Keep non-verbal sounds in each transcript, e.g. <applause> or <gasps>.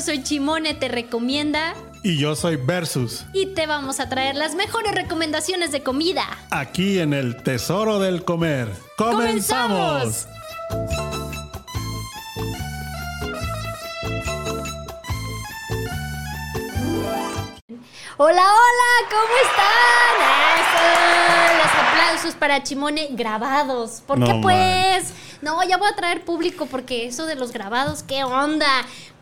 Yo soy Chimone, te recomienda. Y yo soy Versus. Y te vamos a traer las mejores recomendaciones de comida. Aquí en el Tesoro del Comer. ¡Comenzamos! Hola, hola, ¿cómo están? Eso, los aplausos para Chimone grabados. ¿Por qué No pues? No, ya voy a traer público porque eso de los grabados, ¿qué onda?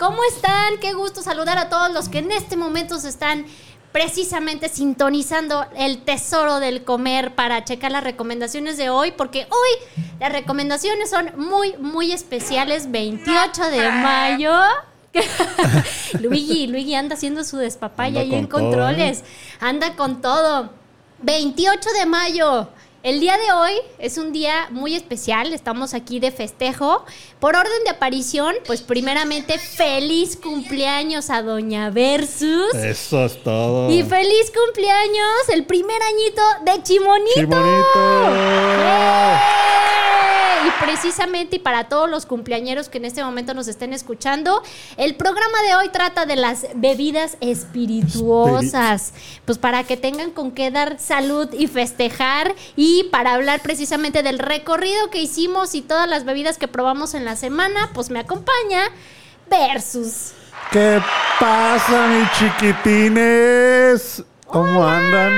¿Cómo están? Qué gusto saludar a todos los que en este momento se están precisamente sintonizando el tesoro del comer para checar las recomendaciones de hoy, porque hoy las recomendaciones son muy, muy especiales. 28 de mayo. <laughs> Luigi, Luigi anda haciendo su despapaya ahí en todo, controles. Anda con todo. 28 de mayo. El día de hoy es un día muy especial, estamos aquí de festejo. Por orden de aparición, pues primeramente feliz cumpleaños a Doña Versus. Eso es todo. Y feliz cumpleaños, el primer añito de Chimonito. ¡Chimonito! ¡Eh! Y precisamente y para todos los cumpleañeros que en este momento nos estén escuchando, el programa de hoy trata de las bebidas espirituosas. Pues para que tengan con qué dar salud y festejar y para hablar precisamente del recorrido que hicimos y todas las bebidas que probamos en la semana, pues me acompaña Versus. ¿Qué pasa, mis chiquitines? ¿Cómo andan?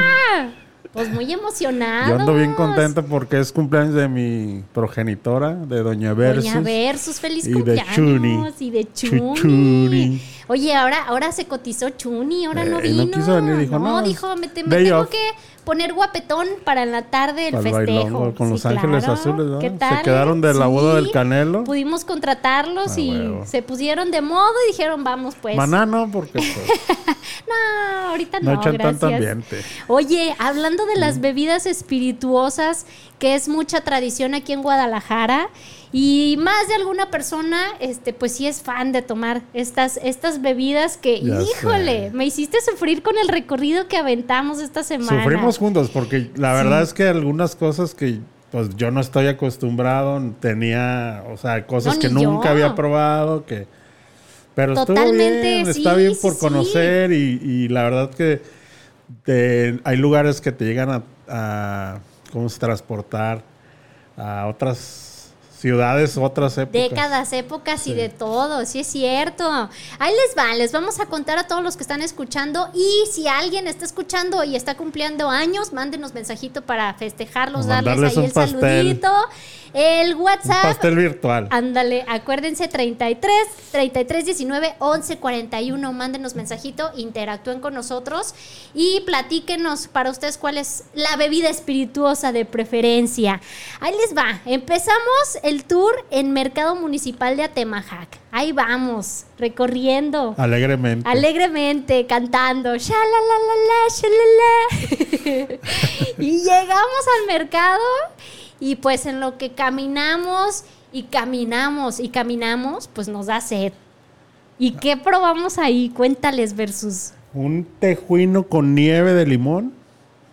Pues muy emocionados. Yo ando bien contento porque es cumpleaños de mi progenitora, de Doña Versus. Doña Versus, feliz y de cumpleaños. Chuni. Y de Chuni. Oye, ahora, ahora se cotizó Chuni, ahora no Eh, no vino. quiso venir, dijo, no, dijo, me, te- me day tengo off. que poner guapetón para en la tarde el Para festejo. bailongo con Sí, Los Ángeles claro. Azules. ¿Qué Se tal? quedaron de la boda del Canelo. Pudimos contratarlos Ah, y huevo. se pusieron de modo y dijeron, vamos pues. Maná no, porque pues, <laughs> No, ahorita no, no echan gracias. tanto ambiente. Oye, hablando de las bebidas espirituosas, que es mucha tradición aquí en Guadalajara, y más de alguna persona, este, pues sí es fan de tomar estas, estas bebidas que, Ya híjole, sé. me hiciste sufrir con el recorrido que aventamos esta semana. Sufrimos juntos porque la verdad es que algunas cosas que pues yo no estoy acostumbrado, tenía, o sea, cosas No, que nunca yo. había probado, que pero Totalmente, estuvo bien, sí, está bien sí, por sí. conocer y, y la verdad que te- hay lugares que te llegan a, a cómo se transportar a otras ciudades, otras épocas. Décadas, épocas y de todo, sí es cierto. Ahí les va, les vamos a contar a todos los que están escuchando y si alguien está escuchando y está cumpliendo años, mándenos mensajito para festejarlos, darles ahí un el pastel. saludito. El Un WhatsApp pastel virtual. Ándale, acuérdense 33 33 19 11 41. Mándenos mensajito, interactúen con nosotros y platíquenos para ustedes cuál es la bebida espirituosa de preferencia. Ahí les va. Empezamos el tour en Mercado Municipal de Atemajac. Ahí vamos, recorriendo. Alegremente. Alegremente, cantando, "Sha-la-la-la-la, sha-la-la". <laughs> y llegamos al mercado y pues en lo que caminamos y caminamos y caminamos, pues nos da sed. ¿Y qué probamos ahí? Cuéntales versus. Un tejuino con nieve de limón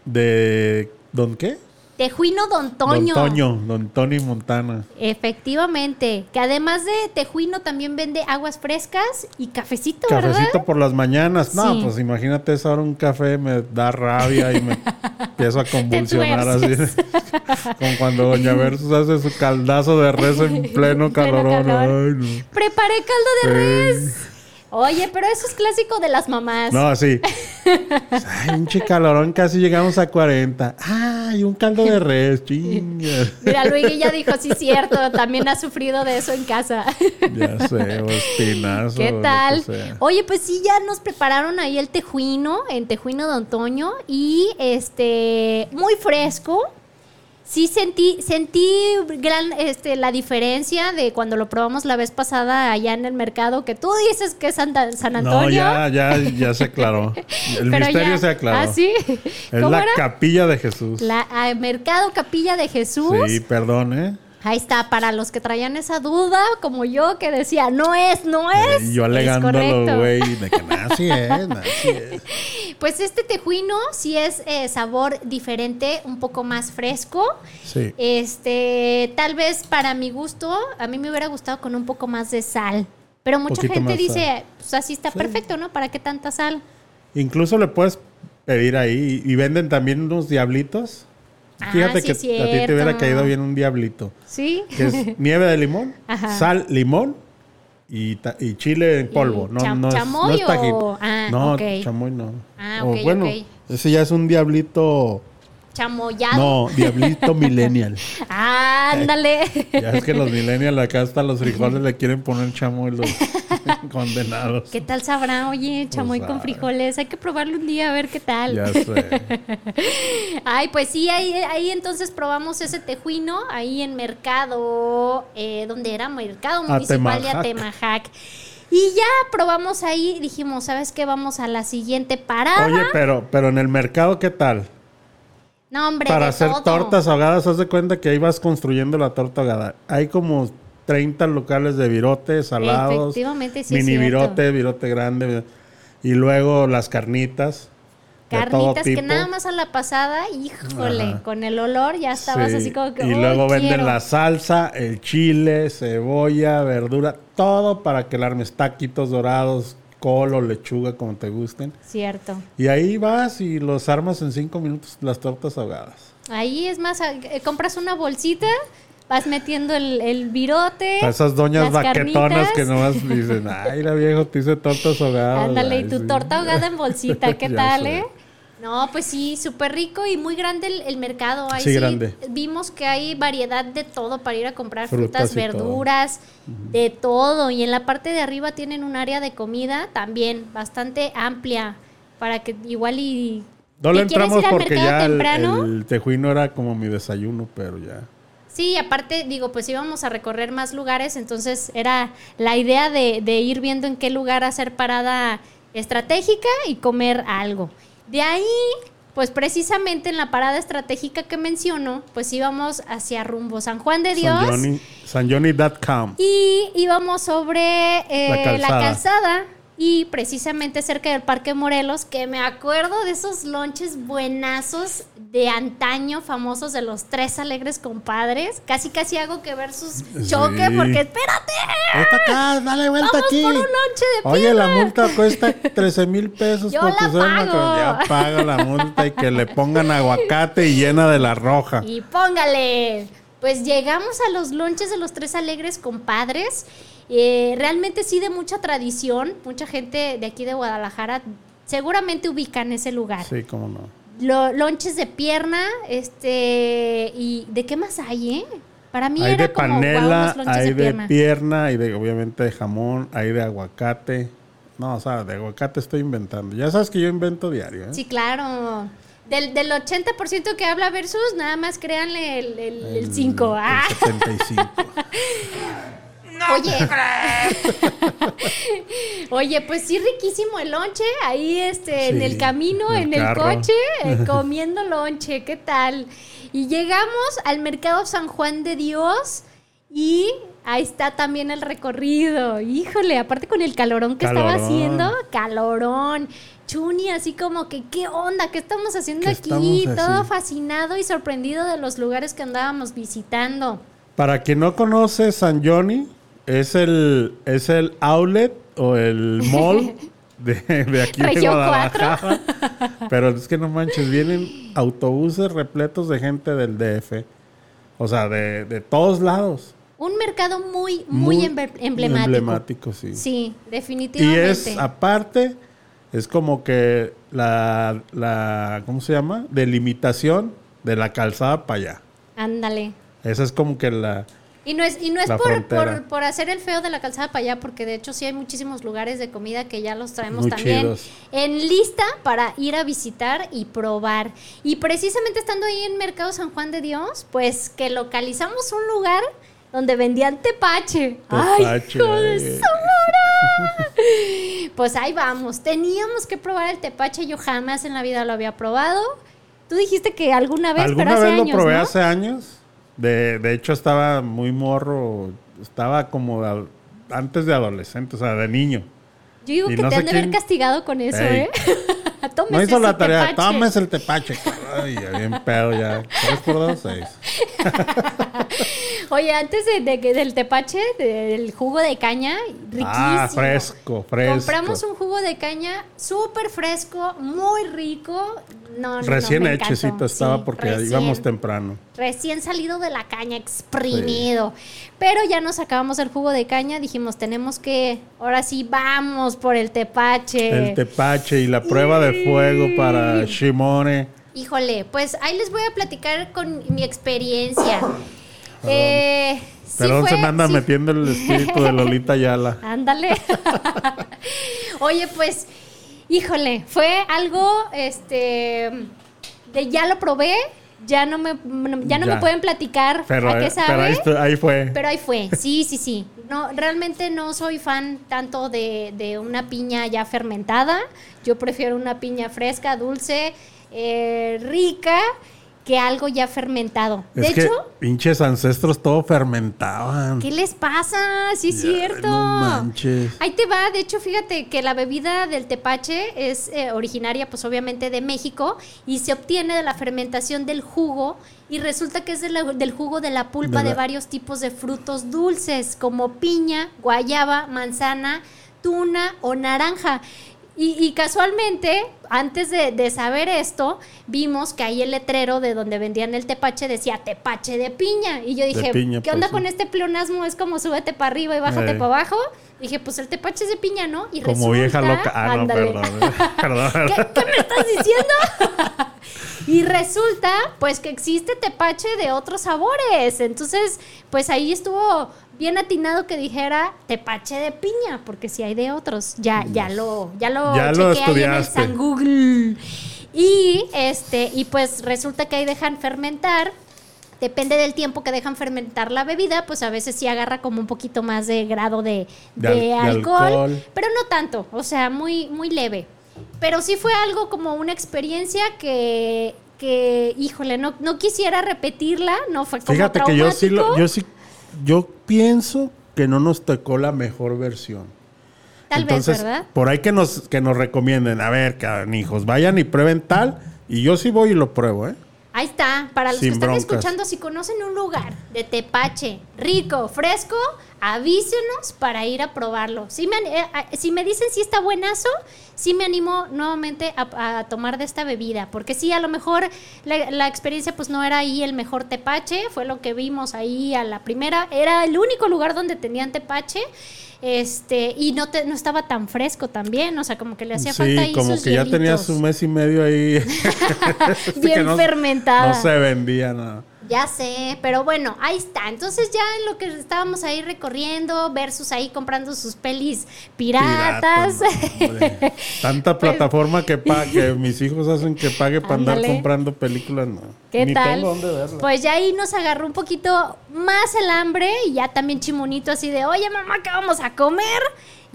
de ¿Don qué? Tejuino Don Toño. Don Toño, Don Tony Montana. Efectivamente, que además de tejuino también vende aguas frescas y cafecito, ¿verdad? Cafecito por las mañanas. No, Sí. pues imagínate eso ahora un café me da rabia y me <laughs> empiezo a convulsionar así. <laughs> Como cuando Doña Versus hace su caldazo de res en <laughs> pleno Pleno calorón. calor. Ay, no. Preparé caldo de Sí. res. Oye, pero eso es clásico de las mamás. No, así. <laughs> Ay, un calorón, casi llegamos a 40. Ay, un caldo de res, chinga. Mira, Luigi ya dijo, sí, cierto, también ha sufrido de eso en casa. Ya sé, espinazo. ¿Qué tal? Oye, pues sí, ya nos prepararon ahí el tejuino, en Tejuino Don Toño, y este, muy fresco. Sí sentí, sentí gran, este, la diferencia de cuando lo probamos la vez pasada allá en el mercado, que tú dices que es Santa- San Antonio. No, ya, ya, ya se aclaró. <laughs> El pero misterio ya- se aclaró. ¿Ah, sí? Es ¿Cómo la era? capilla de Jesús. La ah, Mercado Capilla de Jesús. Sí, perdón, ¿eh? Ahí está, para los que traían esa duda, como yo, que decía, no es, no es. Y yo alegándolo, güey, <laughs> de que nada, sí es, nada, sí es. <laughs> Pues este tejuino sí es eh, sabor diferente, un poco más fresco. Sí. Este, tal vez para mi gusto, a mí me hubiera gustado con un poco más de sal. Pero mucha gente dice, pues así está Sí. perfecto, ¿no? ¿Para qué tanta sal? Incluso le puedes pedir ahí y venden también unos diablitos. Ah, Fíjate sí que a ti te hubiera caído bien un diablito. ¿Sí? Que es <laughs> nieve de limón, Ajá. sal, limón y, y chile en polvo. No, cham- no, es, no chamoy es tajín. o- ah, no, ok. chamoy no. Ah, O ok, bueno, ok. ese ya es un diablito. Chamoyado. No, diablito <laughs> millennial. Ándale. Ya es que los millennials acá hasta los frijoles le quieren poner chamoy los <laughs> condenados. ¿Qué tal sabrá? Oye, chamoy con frijoles. Hay que probarlo un día a ver qué tal. Ya sé. <laughs> Ay, pues sí, ahí, ahí entonces probamos ese tejuino, ahí en Mercado, eh, ¿dónde era? Mercado Municipal de Atemajac. Atemajac. Y ya probamos ahí, dijimos, ¿sabes qué? Vamos a la siguiente parada. Oye, pero, pero en el mercado, ¿qué tal? No, hombre, Para hacer todo. tortas ahogadas, haz de cuenta que ahí vas construyendo la torta ahogada. Hay como 30 locales de virote, salados. Efectivamente, sí Mini virote, virote grande. Y luego las carnitas. Carnitas que nada más a la pasada, híjole, Ajá. con el olor ya estabas Sí, así como que. Y "Uy, luego venden quiero". la salsa, el chile, cebolla, verdura, todo para que le armes taquitos dorados, col o lechuga, como te gusten. Cierto. Y ahí vas y los armas en cinco minutos, las tortas ahogadas. Ahí es más, eh, compras una bolsita, vas metiendo el, el virote. A esas doñas carnitas. que nomás dicen, ay, la viejo, te hice tortas ahogadas. Ándale, y tu sí. torta ahogada en bolsita, <laughs> ¿qué tal, sé. eh? No, pues sí, súper rico y muy grande el, el mercado. Ahí Sí, grande. Vimos que hay variedad de todo para ir a comprar Frutas verduras, de todo. Y en la parte de arriba tienen un área de comida también bastante amplia para que igual y... No le ¿Y quieres entramos ir al porque mercado ya el, temprano? el tejuino era como mi desayuno, pero ya. Sí, aparte, digo, pues íbamos a recorrer más lugares, entonces era la idea de, de ir viendo en qué lugar hacer parada estratégica y comer algo. De ahí, pues precisamente en la parada estratégica que menciono, pues íbamos hacia rumbo San Juan de Dios. San Johnny, sanjohnny.com. Y íbamos sobre eh, La la, calzada. Y precisamente cerca del Parque Morelos, que me acuerdo de esos lonches buenazos de antaño, famosos de los tres alegres compadres. Casi casi hago que ver sus choque, Sí. porque espérate, Esta acá, dale vuelta vamos aquí. por un lonche de Oye, la multa cuesta <laughs> 13 mil pesos Yo la- pago. Ya paga la multa y que le pongan aguacate y llena de la roja. Y póngale. Pues llegamos a los lonches de los tres alegres compadres. Eh, realmente sí de mucha tradición. Mucha gente de aquí de Guadalajara seguramente ubican ese lugar. Sí, cómo no. Lo- lonches de pierna, este, y ¿de qué más hay, eh? Para mí Hay era de como panela, hay de de pierna. pierna, hay de obviamente de jamón, hay de aguacate. No, o sea, de aguacate estoy inventando. Ya sabes que yo invento diario, ¿eh? Sí, claro. Del, del 80% que habla versus, nada más créanle el- el el 5. El Ah. 75. <laughs> Oye. <laughs> Oye, pues sí, riquísimo el lonche. Ahí este, en el camino, en en el coche, eh, <laughs> comiendo lonche. ¿Qué tal? Y llegamos al mercado San Juan de Dios y ahí está también el recorrido. Híjole, aparte con el calorón que estaba haciendo, calorón. Chuni, así como que, ¿qué onda? ¿Qué estamos haciendo ¿Qué aquí? estamos Todo fascinado y sorprendido de los lugares que andábamos visitando. Para quien no conoce San Johnny, es el, es el outlet o el mall <laughs> de, de aquí de Guadalajara. Pero es que no manches, vienen autobuses repletos de gente del DF. O sea, de, de todos lados. Un mercado muy, muy, emble- emblemático. Emblemático, sí. Sí, Y definitivamente. es, aparte, es como que la, la, ¿cómo se llama? Delimitación de la calzada para allá. Ándale. Esa es como que la... Y no es, y no es por, por, por hacer el feo de la calzada para allá, porque de hecho sí hay muchísimos lugares de comida que ya los traemos Muy también chidos. en lista para ir a visitar y probar. Y precisamente estando ahí en Mercado San Juan de Dios, pues que localizamos un lugar donde vendían tepache. ¡Ay, Tepache, eh. Sonora! <laughs> Pues ahí vamos. Teníamos que probar el tepache. Yo jamás en la vida lo había probado. Tú dijiste que alguna vez, ¿Alguna pero hace vez años, lo probé ¿no? hace años? De, de hecho, estaba muy morro. Estaba como de antes de adolescente, o sea, de niño. Yo digo Y que no te han de haber quién- castigado con eso, Ey. ¿eh? <laughs> Tómese No hizo la tarea. tepache. Tómese el tepache. Ay, ya bien pedo ya. Tres por dos, seis. <laughs> Oye, antes de, de del tepache, del jugo de caña, riquísimo. Ah, fresco, fresco. Compramos un jugo de caña súper fresco, muy rico. No, no, no, Recién encantó. hechecito estaba Sí, porque recién. íbamos temprano. Recién salido de la caña, exprimido. Pero ya nos acabamos el jugo de caña, dijimos, tenemos que, ahora sí, vamos por el tepache. El tepache y la prueba de fuego para Shimone. Híjole, pues ahí les voy a platicar con mi experiencia. Eh, sí Perdón, fue- se me anda sí- metiendo el espíritu de Lolita Yala. <laughs> Ándale. <laughs> Oye, pues, híjole, fue algo, este, de ya lo probé, ya no me, ya no Ya. me pueden platicar Pero, a qué pero sabe. ahí fue. Pero ahí fue, sí, sí, sí. No, realmente no soy fan tanto de, de una piña ya fermentada. Yo prefiero una piña fresca, dulce, eh, rica, que algo ya fermentado. De que hecho, pinches ancestros todo fermentaban. ¿qué les pasa? Sí, es Ya, cierto. no manches. Ahí te va, de hecho, fíjate que la bebida del tepache es eh, originaria, pues obviamente de México, y se obtiene de la fermentación del jugo, y resulta que es de la- del jugo de la pulpa De varios tipos de frutos dulces, como piña, guayaba, manzana, tuna o naranja. Y, y casualmente, antes de, de saber esto, vimos que ahí el letrero de donde vendían el tepache decía tepache de piña. Y yo dije, piña, ¿qué onda pues, con sí. este pleonasmo? Es como súbete para arriba y bájate Eh. para abajo. Dije, pues el tepache es de piña, ¿no? Y Como resulta- vieja loca. Ah, no, perdón. eh. <laughs> Perdón. <laughs> ¿Qué, qué me estás diciendo? <laughs> y resulta, pues, que existe tepache de otros sabores. Entonces, pues ahí estuvo bien atinado que dijera tepache de piña, porque si hay de otros. Ya, ya lo, ya lo Ya lo ahí en el. San Google. Y este, y pues resulta que ahí dejan fermentar. Depende del tiempo que dejan fermentar la bebida, pues a veces sí agarra como un poquito más de grado de, De al- de de alcohol, alcohol. pero no tanto, o sea, muy, muy leve. Pero sí fue algo como una experiencia que, que híjole, no, no quisiera repetirla, no fue como Fíjate que yo sí, lo, yo sí, yo pienso que no nos tocó la mejor versión. Tal Entonces, vez, ¿verdad? por ahí que nos, que nos recomienden, a ver, hijos, vayan y prueben tal, y yo sí voy y lo pruebo, ¿eh? Ahí está, para los Sin que están broncas. escuchando, si conocen un lugar de tepache rico, fresco, avísenos para ir a probarlo. Si me, eh, eh, si me dicen si está buenazo, sí me animo nuevamente a, a tomar de esta bebida, porque sí, a lo mejor la, la experiencia pues no era ahí el mejor tepache, fue lo que vimos ahí a la primera, era el único lugar donde tenían tepache. Este, y no, te, no estaba tan fresco también, o sea, como que le hacía falta ahí Sí, como sus que ya tenía su mes y medio ahí. <laughs> <laughs> Bien no- fermentada. No se vendía nada. Ya sé, pero bueno, ahí está. Entonces ya en lo que estábamos ahí recorriendo, versus ahí comprando sus pelis piratas. Pirata. <laughs> Tanta plataforma que, que <laughs> mis hijos hacen que pague para andar comprando películas, no. ¿Qué Ni tal? tengo dónde verlas. Pues ya ahí nos agarró un poquito más el hambre y ya también chimonito así de, oye mamá, ¿qué vamos a comer?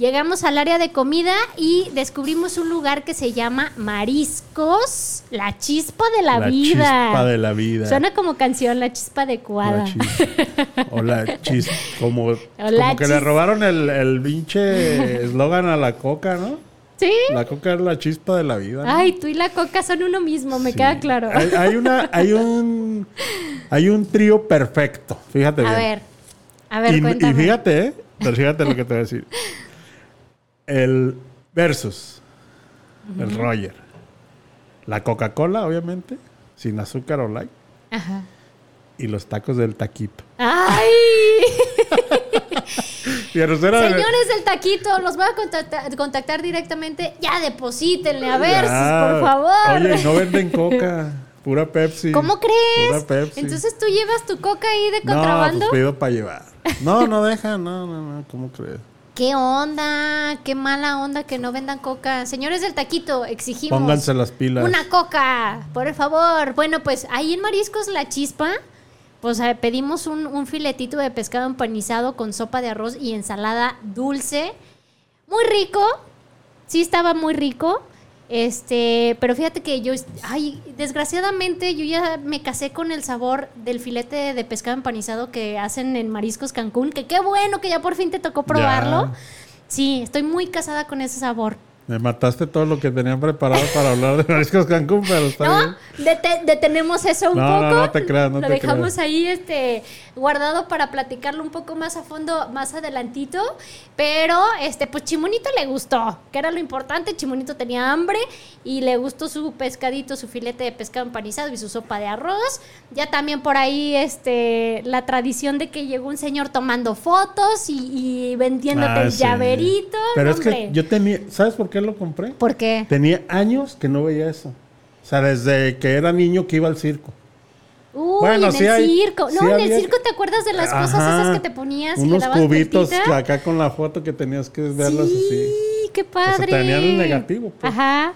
Llegamos al área de comida y descubrimos un lugar que se llama Mariscos, la chispa de la, La vida. chispa de la vida. Suena como canción, la chispa adecuada. La o la chis, como, <laughs> la como que le robaron el, el pinche eslogan a la coca, ¿no? ¿Sí? La coca es la chispa de la vida. ¿no? Ay, tú y la coca son uno mismo, me Sí. queda claro. Hay, hay una, hay un, hay un trío perfecto. Fíjate A bien. ver, a ver, y, y cuéntame. fíjate, ¿eh? Pero fíjate lo que te voy a decir. El versus, el Roger, la Coca-Cola, obviamente, sin azúcar o light, Ajá. y los tacos del taquito. ¡Ay! <laughs> De- Señores del taquito, los voy a contactar, contactar directamente. Ya deposítenle, a ver, Ya. por favor. Oye, no venden coca, pura Pepsi. ¿Cómo crees? Pura Pepsi. Entonces tú llevas tu coca ahí de no, contrabando. pues pido para llevar. No, no dejan, no, no, no, ¿cómo crees? ¿Qué onda? Qué mala onda que no vendan coca. Señores del taquito, exigimos. Pónganse las pilas. Una coca, por favor. Bueno, pues ahí en Mariscos La Chispa, pues eh, pedimos un, un filetito de pescado empanizado con sopa de arroz y ensalada dulce. Muy rico. Sí estaba muy rico. Este, pero fíjate que yo, ay, desgraciadamente yo ya me casé con el sabor del filete de pescado empanizado que hacen en Mariscos Cancún, que qué bueno que ya por fin te tocó probarlo. Ya. Sí, estoy muy casada con ese sabor. Me mataste todo lo que tenían preparado para hablar de Mariscos Cancún, pero está No, bien. dete- detenemos eso un No, no, poco. no te creas, no Lo te dejamos creas. ahí este guardado para platicarlo un poco más a fondo más adelantito. Pero este, pues Chimonito le gustó, que era lo importante. Chimonito tenía hambre y le gustó su pescadito, su filete de pescado empanizado y su sopa de arroz. Ya también por ahí este la tradición de que llegó un señor tomando fotos y, y vendiéndote Ah, el sí. llaverito. Pero es que yo tenía, ¿sabes por qué lo compré? ¿Por qué? Tenía años que no veía eso. O sea, desde que era niño que iba al circo. Uy, Bueno, en sí el hay- circo. sí No, en el circo te acuerdas de las cosas esas que te ponías y le Unos dabas cubitos vueltita? acá con la foto que tenías que verlas sí, así. qué padre. tenían el negativo, pues. Ajá.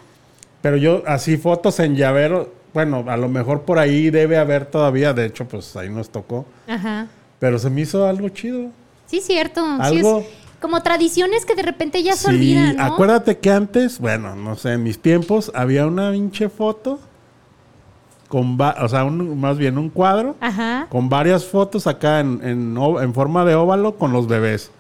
Pero yo, así fotos en llavero, bueno, a lo mejor por ahí debe haber todavía, de hecho, pues ahí nos tocó. Ajá. Pero se me hizo algo chido. Sí, cierto. Sí, Algo- es como tradiciones que de repente ya se Sí, olvidan, ¿no? acuérdate que antes, bueno, no sé, en mis tiempos había una pinche foto con, o sea, un- más bien un cuadro Ajá. con varias fotos acá en, en, forma de óvalo con los bebés.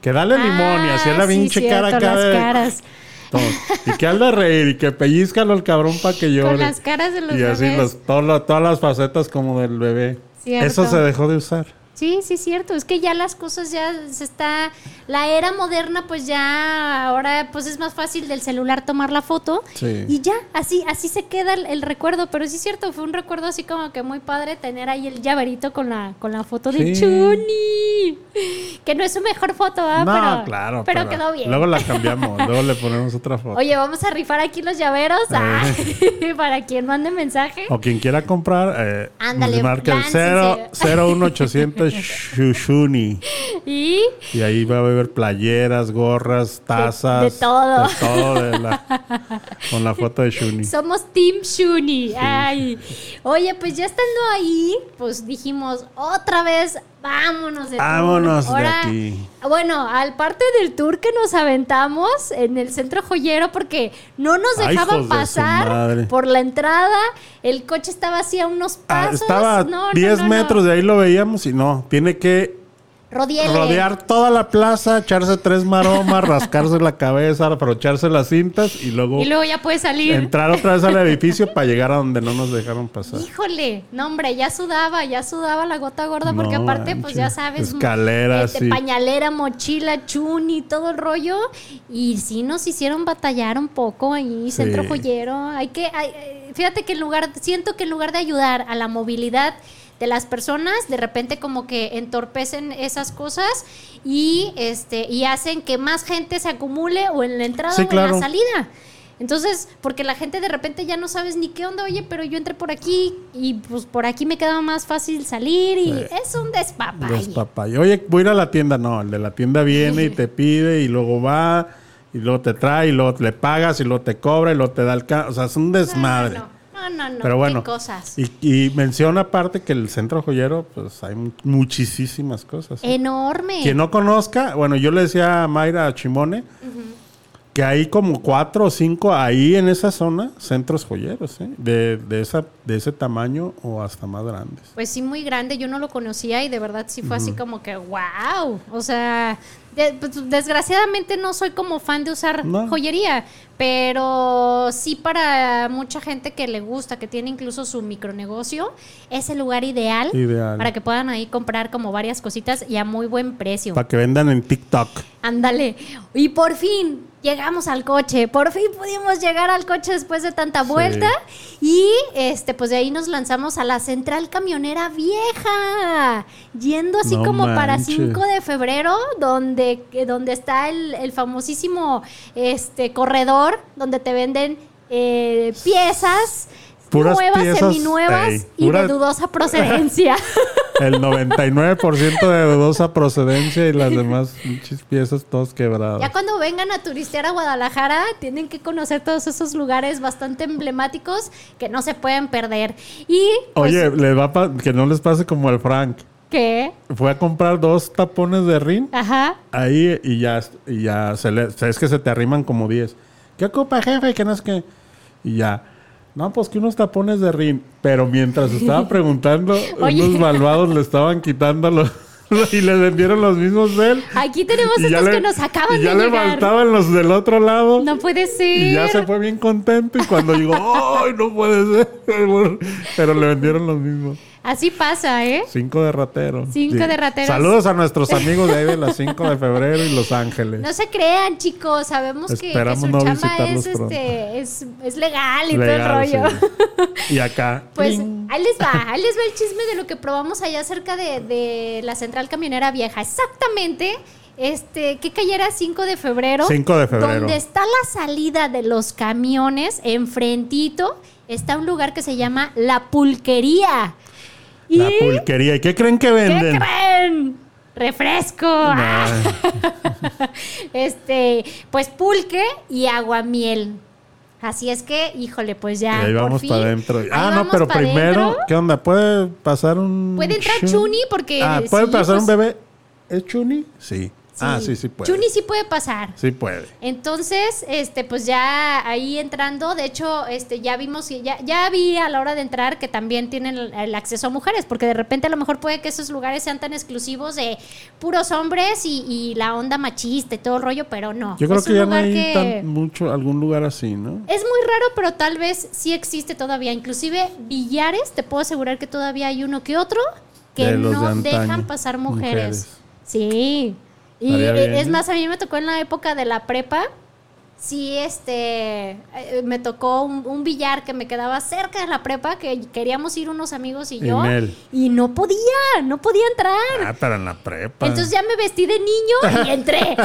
Que dale limón y hacía la Ah, sí, pinche cara acá las de- caras. todo. Y que al de reír y que pellizcalo el cabrón para que llore. Con las caras de los y así bebés. los- todo todas las facetas como del bebé. Cierto. Eso se dejó de usar. Sí, sí, cierto. Es que ya las cosas ya se está. La era moderna, pues ya ahora pues es más fácil del celular tomar la foto. Sí. Y ya, así, así se queda el, el recuerdo. Pero sí es cierto, fue un recuerdo así como que muy padre tener ahí el llaverito con la, con la foto de. Chuni. Que no es su mejor foto, ¿ah? no, pero, claro. Pero, quedó bien. Luego la cambiamos, <laughs> luego le ponemos otra foto. Oye, vamos a rifar aquí los llaveros. ah, <laughs> para quien mande mensaje. O quien quiera comprar, eh, Ándale, marca el láncense. 0, 01800 <laughs> Shushuni. Y Y ahí va a haber playeras, gorras, tazas. de todo. de todo de la- con la foto de Shuni. <laughs> Somos Team Shuni. Ay. Oye, pues ya estando ahí, pues dijimos otra vez, vámonos de tour. Vámonos de Ahora, aquí. Bueno, al parte del tour que nos aventamos en el centro joyero, porque no nos dejaban de pasar por la entrada. El coche estaba así a unos Ah, pasos. estaba a No, no, 10 no, no. metros de ahí lo veíamos y no, tiene que Rodear toda la plaza, echarse tres maromas, <laughs> rascarse la cabeza, abrocharse las cintas y luego, Y luego ya puede salir. entrar otra vez al edificio para llegar a donde no nos dejaron pasar. Híjole, no hombre, ya sudaba, ya sudaba la gota gorda, porque aparte, pues ya sabes, Escaleras, este, sí. pañalera, mochila, chuni, todo el rollo. Y sí nos hicieron batallar un poco ahí, centro joyero. Hay que, hay- eh, fíjate que en lugar, siento que en lugar de ayudar a la movilidad de las personas, de repente como que entorpecen esas cosas y este, y hacen que más gente se acumule o en la entrada Sí, o en la salida. Entonces, porque la gente de repente ya no sabes ni qué onda, oye, pero yo entré por aquí y pues por aquí me quedaba más fácil salir y es un despapalle. Despapalle. Oye, voy a ir a la tienda. No, el de la tienda viene y <laughs> te pide y luego va y luego te trae y luego le pagas y luego te cobra y luego te da el... ca- O sea, es un desmadre. No, no, no, no, Pero bueno, qué cosas. Y, y menciona aparte que el centro joyero, pues hay mu- muchísimas cosas. ¿eh? Enorme. Quien no conozca, bueno, yo le decía a Mayra Chimone que hay como cuatro o cinco ahí en esa zona, centros joyeros, ¿eh? de, de, esa, de ese tamaño o hasta más grandes. Pues sí, muy grande, yo no lo conocía y de verdad sí fue así como que, wow. O sea, desgraciadamente no soy como fan de usar No. joyería, pero sí para mucha gente que le gusta, que tiene incluso su micronegocio, es el lugar ideal, Ideal. para que puedan ahí comprar como varias cositas y a muy buen precio. Para que vendan en TikTok. Ándale. Y por fin llegamos al coche. Por fin pudimos llegar al coche después de tanta vuelta. Y este, pues de ahí nos lanzamos a la central camionera vieja. Yendo así No como para manches. 5 de febrero, donde, que- donde está el, el famosísimo este corredor, donde te venden eh, piezas. Puras nuevas, piezas, seminuevas ey, y pura- de dudosa procedencia. <laughs> El 99% de dudosa procedencia y las demás piezas todas quebradas. Ya cuando vengan a turistear a Guadalajara, tienen que conocer todos esos lugares bastante emblemáticos que no se pueden perder. Y pues, Oye, le va pa- que no les pase como al Frank. ¿qué? Fue a comprar dos tapones de rin Ajá. ahí y ya, y ya se le, es que se te arriman como 10. ¿Qué ocupa, jefe? Que no es que. Y ya. No, pues que unos tapones de rin. Pero mientras estaba <laughs> preguntando, unos malvados le estaban quitando los, <laughs> y le vendieron los mismos de él. Aquí tenemos estos que nos acaban y ya de le llegar. faltaban los del otro lado. No puede ser. Y ya se fue bien contento. Y cuando llegó, <laughs> ¡ay, no puede ser! Pero le vendieron los mismos. Así pasa, ¿eh? Cinco de ratero. Cinco de rateros. Saludos a nuestros amigos de ahí de las 5 de febrero y Los Ángeles. No se crean, chicos. Sabemos que, que su no chamba es, este, es, es legal y Legal, todo el rollo. sí. <laughs> Y acá. Pues ahí les va, ahí les va el chisme de lo que probamos allá cerca de, de la central camionera vieja. Exactamente, este, ¿qué calle era? 5 de febrero. 5 de febrero. Donde está la salida de los camiones, enfrentito, está un lugar que se llama La Pulquería. Y, La pulquería. ¿Y qué creen que ¿Qué venden? creen? Refresco. Nah. <laughs> este, pues pulque y aguamiel. Así es que, híjole, pues ya. Y ahí por vamos fin. para adentro. Ahí Ah, no, pero primero. ¿qué onda? ¿Puede pasar un. Puede entrar chun? Chuni porque. Ah, ¿puede sí, pasar un pues, bebé? ¿Es Chuni? Sí. Ah, sí, sí puede. Chuni sí puede pasar. Sí puede. Entonces, este, pues ya ahí entrando, de hecho, este, ya vimos, ya, ya vi a la hora de entrar que también tienen el, el acceso a mujeres, porque de repente a lo mejor puede que esos lugares sean tan exclusivos de puros hombres y, y la onda machista y todo el rollo, pero no. Yo creo Es que ya no hay que- tan mucho, algún lugar así, ¿no? Es muy raro, pero tal vez sí existe todavía. Inclusive billares, te puedo asegurar que todavía hay uno que otro que De los de no dejan pasar mujeres. mujeres. Sí. Y Estaría bien, es más, a mí me tocó en la época de la prepa. Sí, este, eh, me tocó un, un billar que me quedaba cerca de la prepa, que queríamos ir unos amigos y yo. Y no podía, no podía entrar. Ah, pero en la prepa. Entonces ya me vestí de niño y <laughs> entré. <laughs>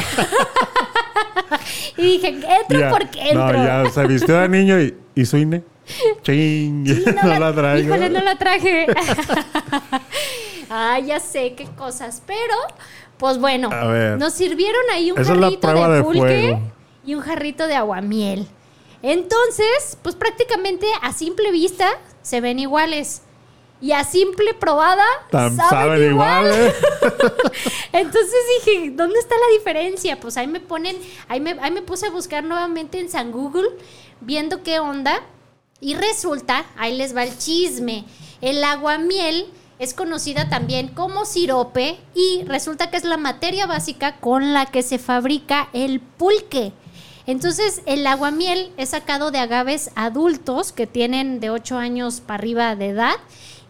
y dije, entro Ya, porque entro. No, ya se vistió de niño y, y su INE. <laughs> Ching, Sí, no, la, traigo. Híjole, no la traje. Ay, ya sé qué cosas. Pero, pues bueno, A ver. nos sirvieron ahí un Esa es la jarrito de de pulque y un jarrito de aguamiel. Entonces, pues prácticamente a simple vista se ven iguales. Y a simple probada Tam- saben, saben igual. igual, ¿eh? <laughs> Entonces dije, ¿dónde está la diferencia? Pues ahí me ponen, ahí me, ahí me puse a buscar nuevamente en San Google, viendo qué onda. Y resulta, ahí les va el chisme, el aguamiel es conocida también como sirope y resulta que es la materia básica con la que se fabrica el pulque. Entonces, el aguamiel es sacado de agaves adultos que tienen de 8 años para arriba de edad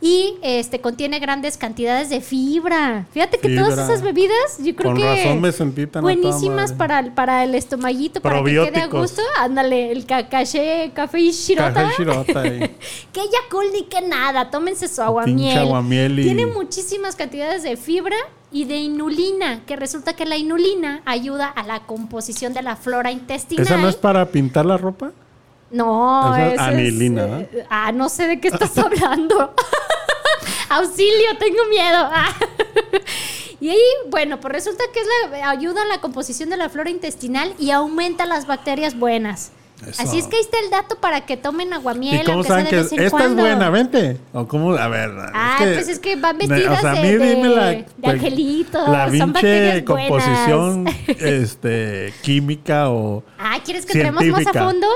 y este contiene grandes cantidades de fibra. Fíjate que todas esas bebidas, yo creo Con que razón me sentí tan buenísimas para el, para el estomaguito, para que quede a gusto. Ándale, el cacaché, café y shirota. Café shirota y- <laughs> que Yakult ni que nada, tómense su aguamiel. Aguamiel y- Tiene muchísimas cantidades de fibra y de inulina, que resulta que la inulina ayuda a la composición de la flora intestinal. ¿Esa no es para pintar la ropa? No, Esa es anilina, eh, ah, no sé de qué estás <laughs> hablando. Auxilio, tengo miedo. <laughs> Y ahí, bueno, pues resulta que es la, ayuda a la composición de la flora intestinal y aumenta las bacterias buenas. Eso. Así es que ahí está el dato para que tomen aguamiel. ¿Y cómo saben de que esta es cuando. buena? Vente. ¿O cómo? A ver. Ah, es que, pues es que van vestidas o sea, a de- mí dime de- la, de angelitos, La son pinche composición <laughs> este, química o. Ah, ¿quieres que entremos más a fondo?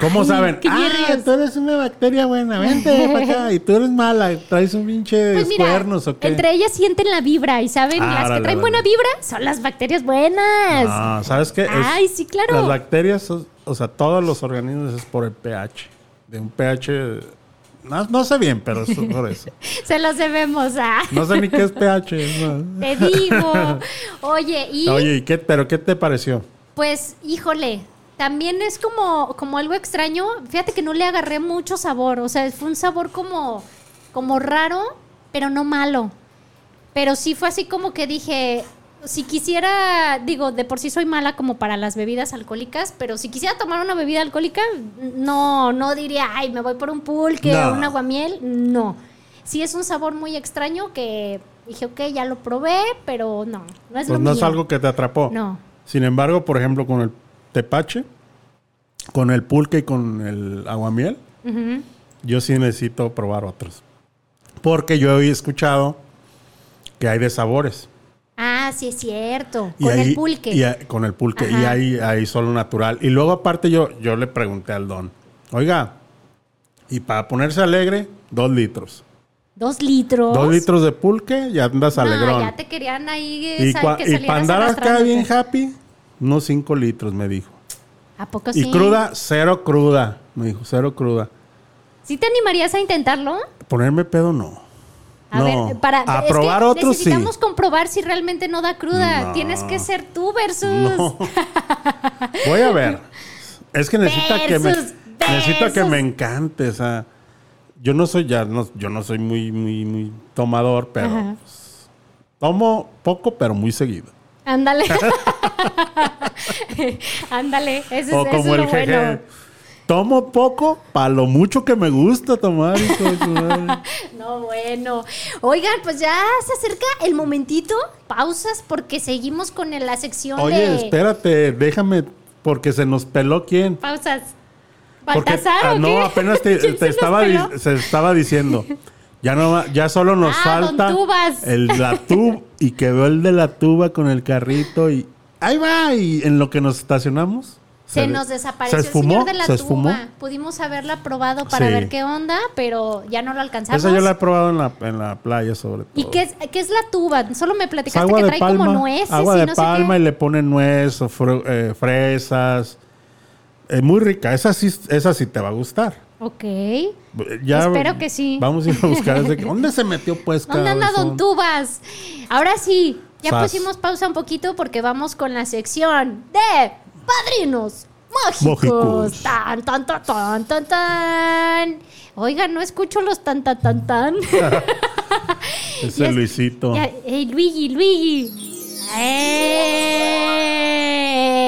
¿Cómo saben? qué Ah, tú eres una bacteria buena, vente <laughs> para acá. Y tú eres mala, traes un pinche Pues mira, cuernos o qué. entre ellas sienten la vibra y saben, Ah, las que traen buena vibra son las bacterias buenas. No, ¿sabes qué? Es- Ay, sí, claro. Las bacterias, o- o sea, todos los organismos es por el pH. De un pH. No, no sé bien, pero es <laughs> por eso. Se los debemos a. No sé ni qué es pH. no. <laughs> Te digo. Oye, y Oye, ¿y qué, pero qué te pareció? pues, híjole, también es como, como algo extraño. Fíjate que no le agarré mucho sabor. O sea, fue un sabor como, como raro, pero no malo. Pero sí fue así como que dije, si quisiera, digo, de por sí soy mala como para las bebidas alcohólicas, pero si quisiera tomar una bebida alcohólica, no, no diría, ay, me voy por un pulque No. o un aguamiel. No. Sí es un sabor muy extraño que dije, ok, ya lo probé, pero no, no es Pues lo no es algo que te atrapó. No. Sin embargo, por ejemplo, con el tepache, con el pulque y con el aguamiel, Ujú. yo sí necesito probar otros. Porque yo he escuchado que hay de sabores. Ah, sí es cierto. Y Con ahí- el pulque. y a- con el pulque. Y hay, hay solo natural. Y luego aparte yo, yo le pregunté al don, oiga, y para ponerse alegre, dos litros. Dos litros. Dos litros de pulque y andas No, alegrón. ya te querían ahí y que y para andar acá bien happy, unos cinco litros, me dijo. ¿A poco sí? Y cruda, cero cruda. Me dijo, cero cruda. ¿Sí te animarías a intentarlo? Ponerme pedo, no. A no. ver, para a probar otros sí. necesitamos comprobar si realmente no da cruda. No. Tienes que ser tú versus. No. <laughs> Voy a ver. Es que necesita que me Versus, necesita que me encante, o sea, yo no soy ya no, yo no soy muy muy muy tomador, pero pues, tomo poco pero muy seguido. Ándale. <laughs> <laughs> Ándale, ese es, O eso como es el lo bueno. jeje. Tomo poco para lo mucho que me gusta tomar. <laughs> No, bueno. Oigan, pues ya se acerca el momentito. Pausas porque seguimos con la sección Oye, de espérate, déjame porque se nos peló quién. pausas. Porque ¿Baltasar ah, o no, apenas te, ¿Quién te se nos estaba se estaba diciendo. Ya no ya solo nos Ah, falta Tubas. el la tuba y quedó el de la tuba con el carrito y ahí va y en lo que nos estacionamos Se nos desapareció se esfumó, el señor de la se esfumó. tuba. Pudimos haberla probado para Sí. ver qué onda, pero ya no lo alcanzamos. Esa yo la he probado en la, en la playa sobre todo. ¿Y qué es, qué es la tuba? Solo me platicaste agua que trae palma, como nueces agua y de no palma sé y qué. le ponen nuez o eh, fresas. Es muy rica, esa sí, esa sí te va a gustar. Ok. Ya Espero que sí. Vamos a ir a buscar. ¿Dónde se metió pues? ¿Dónde anda? Don Tubas? Ahora sí, ya Sas. pusimos pausa un poquito porque vamos con la sección de Padrinos Mágicos. Tan, tan, tan, tan, tan, tan. Oigan, no escucho los tan, tan, tan, tan. <laughs> Ese <laughs> es- Luisito. Ya, ey, Luigi, Luigi. ¡Eh!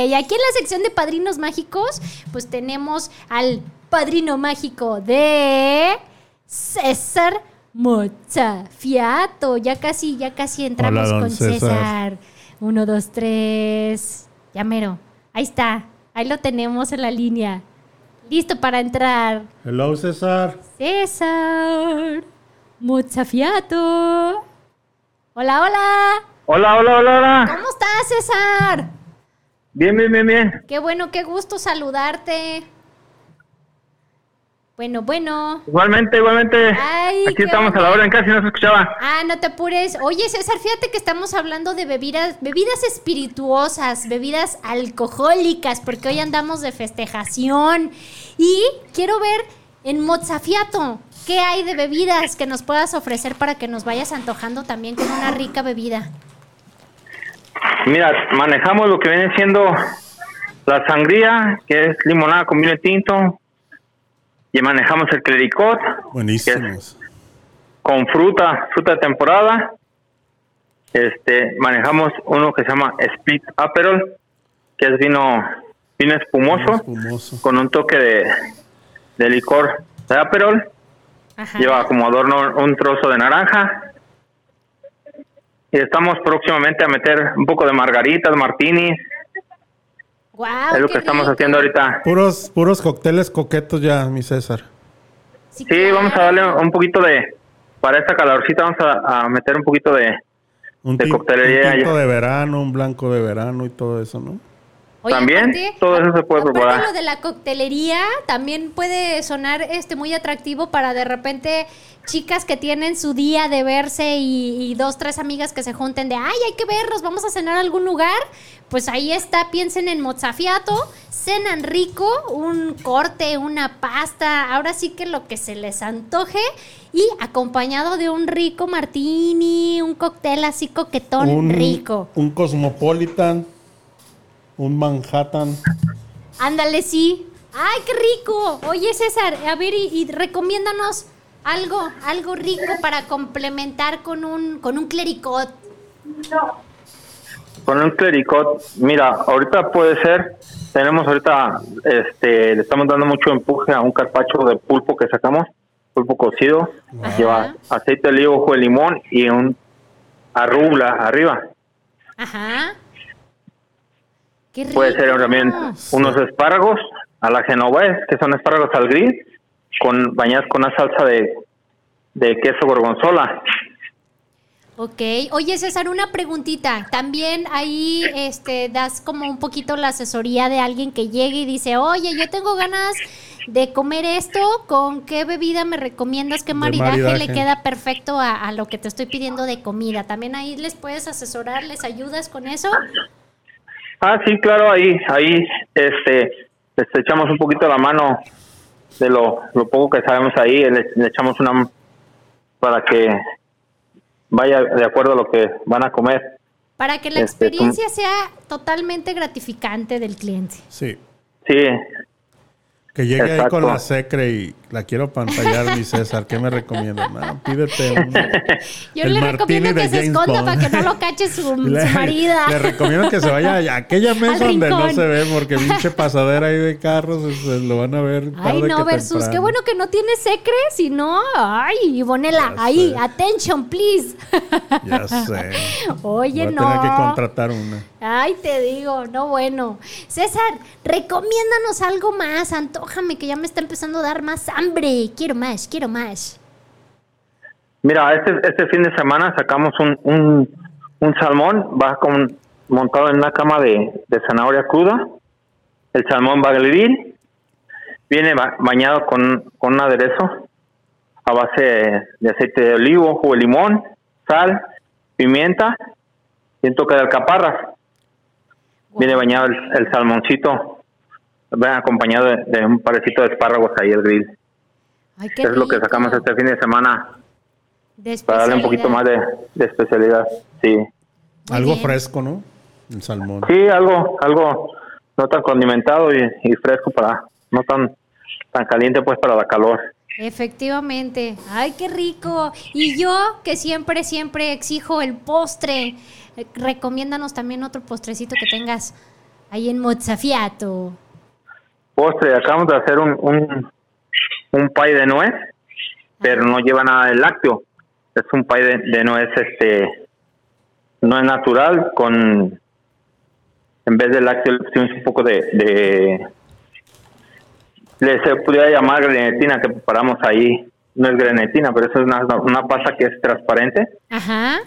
Y aquí en la sección de padrinos mágicos, pues tenemos al padrino mágico de César Mozafiato. Ya casi, ya casi entramos Hola, con César. César. Uno, dos, tres. Ya mero. Ahí está. Ahí lo tenemos en la línea. Listo para entrar. Hello, César. César Mozafiato. Hola, hola. Hola, hola, hola, hola. ¿Cómo estás, César? Bien, bien, bien, bien. Qué bueno, qué gusto saludarte. Bueno, bueno. Igualmente, igualmente. Ay, Aquí estamos a la onda. orden, casi no se escuchaba. Ah, no te apures. Oye, César, fíjate que estamos hablando de bebidas, bebidas espirituosas, bebidas alcohólicas, porque hoy andamos de festejación. Y quiero ver en Mozafiato, ¿qué hay de bebidas que nos puedas ofrecer para que nos vayas antojando también con una rica bebida? Mira, manejamos lo que viene siendo la sangría, que es limonada con vino tinto. Y manejamos el clericot Buenísimos. con fruta, fruta de temporada. Este, manejamos uno que se llama Split Aperol, que es vino, vino espumoso, Espumoso. con un toque de, de licor de Aperol. Ajá. Lleva como adorno un trozo de naranja. Y estamos próximamente a meter un poco de margaritas, martinis. Guau, es lo que estamos rico. haciendo ahorita. Puros, puros cócteles coquetos ya, mi César. Sí, Sí, vamos a darle un poquito de... Para esta calorcita vamos a, a meter un poquito de... Un, De coctelería un tinto de verano, un blanco de verano y todo eso, ¿no? Oye, También, aparte- todo eso se puede aparte preparar. lo de la coctelería también puede sonar este muy atractivo para de repente chicas que tienen su día de verse y, y dos, tres amigas que se junten de, ay, hay que vernos, vamos a cenar a algún lugar. Pues ahí está, piensen en mozafiato, cenan rico, un corte, una pasta, ahora sí que lo que se les antoje y acompañado de un rico martini, un cóctel así coquetón un, rico. Un Cosmopolitan, un Manhattan. Ándale, sí. ¡Ay, qué rico! Oye, César, a ver, y, y recomiéndanos algo, algo rico para complementar con un, con un clericot. Con un clericot, mira, ahorita puede ser, tenemos ahorita, este, le estamos dando mucho empuje a un carpacho de pulpo que sacamos, pulpo cocido, Ajá. lleva aceite de oliva, ojo de limón y un arrubla arriba. Ajá. Qué. Puede ser también unos espárragos a la genovés, que son espárragos al gris, con bañados con una salsa de, de queso gorgonzola. Ok. Oye, César, una preguntita. También ahí este, das como un poquito la asesoría de alguien que llegue y dice, oye, yo tengo ganas de comer esto, ¿con qué bebida me recomiendas? ¿Qué maridaje, le queda perfecto a, a lo que te estoy pidiendo de comida? ¿También ahí les puedes asesorar, les ayudas con eso? Ah, sí, claro, ahí, ahí, este, les echamos un poquito la mano de lo, lo poco que sabemos ahí, le, le echamos una para que vaya de acuerdo a lo que van a comer. Para que la Este, tú- experiencia sea totalmente gratificante del cliente. Sí. Sí, Que llegue ahí con la secre y la quiero pantallar, mi César. ¿Qué me recomiendas? No, pídete un. <laughs> Yo el le martini recomiendo que se James esconda Bond. para que no lo cache su, su <laughs> Le, marida. le recomiendo que se vaya a aquella <laughs> mesa donde no se ve, porque pinche pasadera ahí de carros se lo van a ver. Ay, tarde no, que versus, temprano. qué bueno que no tiene secre, si no, ay, Ivonela, Ya ahí, sé. attention, please. Ya sé. Oye, Voy a no. tener que contratar una. Ay, te digo, no bueno. César, recomiéndanos algo más, antójame que ya me está empezando a dar más hambre. Quiero más, quiero más. Mira, este, este fin de semana sacamos un, un, un salmón, va con, montado en una cama de, de zanahoria cruda. El salmón va a hervir, viene ba- bañado con, con un aderezo a base de aceite de olivo, jugo de limón, sal, pimienta y un toque de alcaparras. Viene bañado el, el salmoncito, va acompañado de, de un parecito de espárragos ahí al grill. Ay, qué Eso es lo que sacamos este fin de semana De para darle un poquito más de, de especialidad. Sí, Muy Algo bien. fresco, ¿no? El salmón. sí, algo, algo no tan condimentado y, y fresco para, no tan, tan caliente pues para la calor. Efectivamente. Ay, qué rico. Y yo, que siempre, siempre exijo el postre, recomiéndanos también otro postrecito que tengas ahí en Mozzafiato. Postre, acabamos de hacer un, un, un pie de nuez, pero no lleva nada de lácteo. Es un pie de, de nuez, este, no es natural, con, en vez de lácteo le pusimos un poco de, de le se pudiera llamar grenetina que preparamos ahí. No es grenetina, pero eso es una, una pasta que es transparente. Ajá.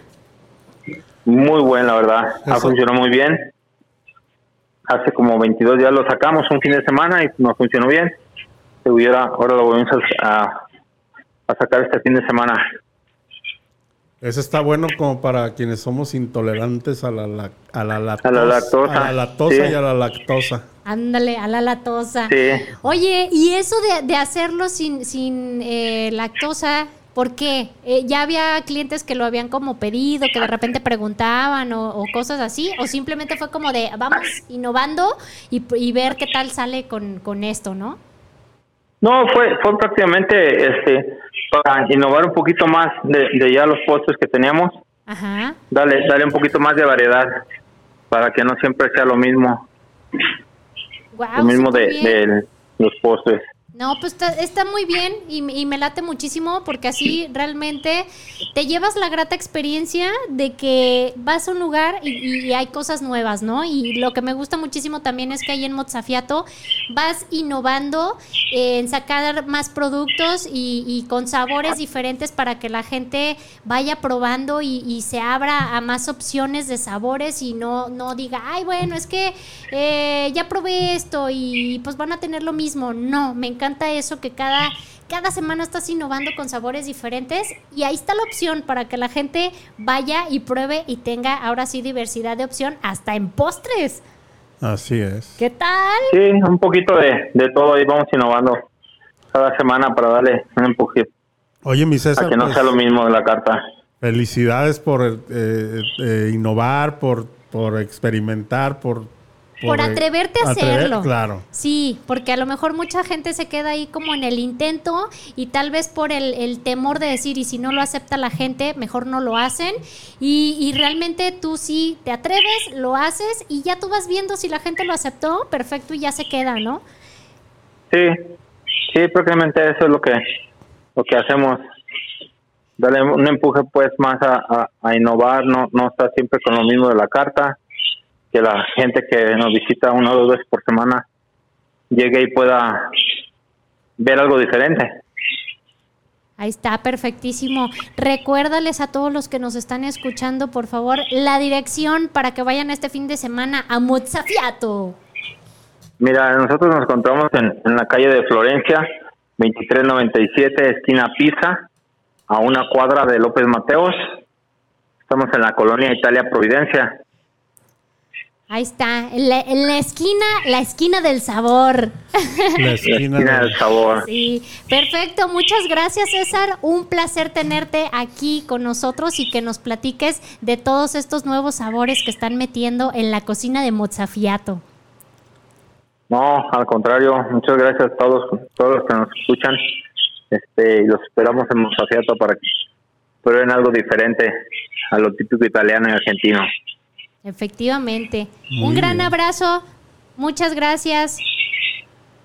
Muy buena, la verdad. Ha funcionado muy bien. Hace como 22 días lo sacamos un fin de semana y nos funcionó bien. Se hubiera, ahora lo volvemos a, a sacar este fin de semana. Ese está bueno como para quienes somos intolerantes a la, a la lactosa. A la lactosa, a la lactosa sí. y a la lactosa. Ándale, a la latosa. Sí. Oye, y eso de, de hacerlo sin, sin eh, lactosa, ¿por qué? Eh, ¿Ya había clientes que lo habían como pedido, que de repente preguntaban o, o cosas así? ¿O simplemente fue como de vamos innovando y, y ver qué tal sale con, con esto, no? No, fue, fue prácticamente este para innovar un poquito más de, de ya los postres que teníamos. Ajá. Dale, dale un poquito más de variedad para que no siempre sea lo mismo, Guau, lo mismo de los postres. No, pues está, está muy bien y, me late muchísimo porque así realmente te llevas la grata experiencia de que vas a un lugar y, hay cosas nuevas, ¿no? Y lo que me gusta muchísimo también es que ahí en Mozzafiato vas innovando en sacar más productos y, con sabores diferentes para que la gente vaya probando y, y se abra a más opciones de sabores y no, no diga, ay, bueno, es que eh, ya probé esto y pues van a tener lo mismo. No, me encanta eso que cada, cada semana estás innovando con sabores diferentes y ahí está la opción para que la gente vaya y pruebe y tenga ahora sí diversidad de opción hasta en postres. Así es. ¿Qué tal? Sí, un poquito de, de todo ahí vamos innovando cada semana para darle un empuje Oye, mi a César, que no pues, sea lo mismo de la carta. felicidades por eh, eh, innovar, por, por experimentar, por... Por atreverte a atrever- hacerlo. Claro. Sí, porque a lo mejor mucha gente se queda ahí como en el intento y tal vez por el, el temor de decir, y si no lo acepta la gente, mejor no lo hacen. Y, y realmente tú sí te atreves, lo haces y ya tú vas viendo si la gente lo aceptó, perfecto, y ya se queda, ¿no? Sí, sí, prácticamente eso es lo que lo que hacemos. Darle un empuje pues más a, a- a innovar, no, no estar siempre con lo mismo de la carta, que la gente que nos visita una o dos veces por semana llegue y pueda ver algo diferente. Ahí está, perfectísimo. Recuérdales a todos los que nos están escuchando, por favor, la dirección para que vayan este fin de semana a Mozzafiato. Mira, nosotros nos encontramos en, en la calle de Florencia, 2397, esquina Pisa, a una cuadra de López Mateos. Estamos en la colonia Italia Providencia. Ahí está, en la, en la esquina, la esquina del sabor. La <laughs> La esquina esquina de- del sabor. Sí, perfecto. Muchas gracias, César. Un placer tenerte aquí con nosotros y que nos platiques de todos estos nuevos sabores que están metiendo en la cocina de Mozzafiato. No, al contrario, muchas gracias a todos, todos los que nos escuchan. Este, y los esperamos en Mozafiato para que prueben algo diferente a lo típico italiano y argentino. Efectivamente. Muy Un gran bien. abrazo. Muchas gracias.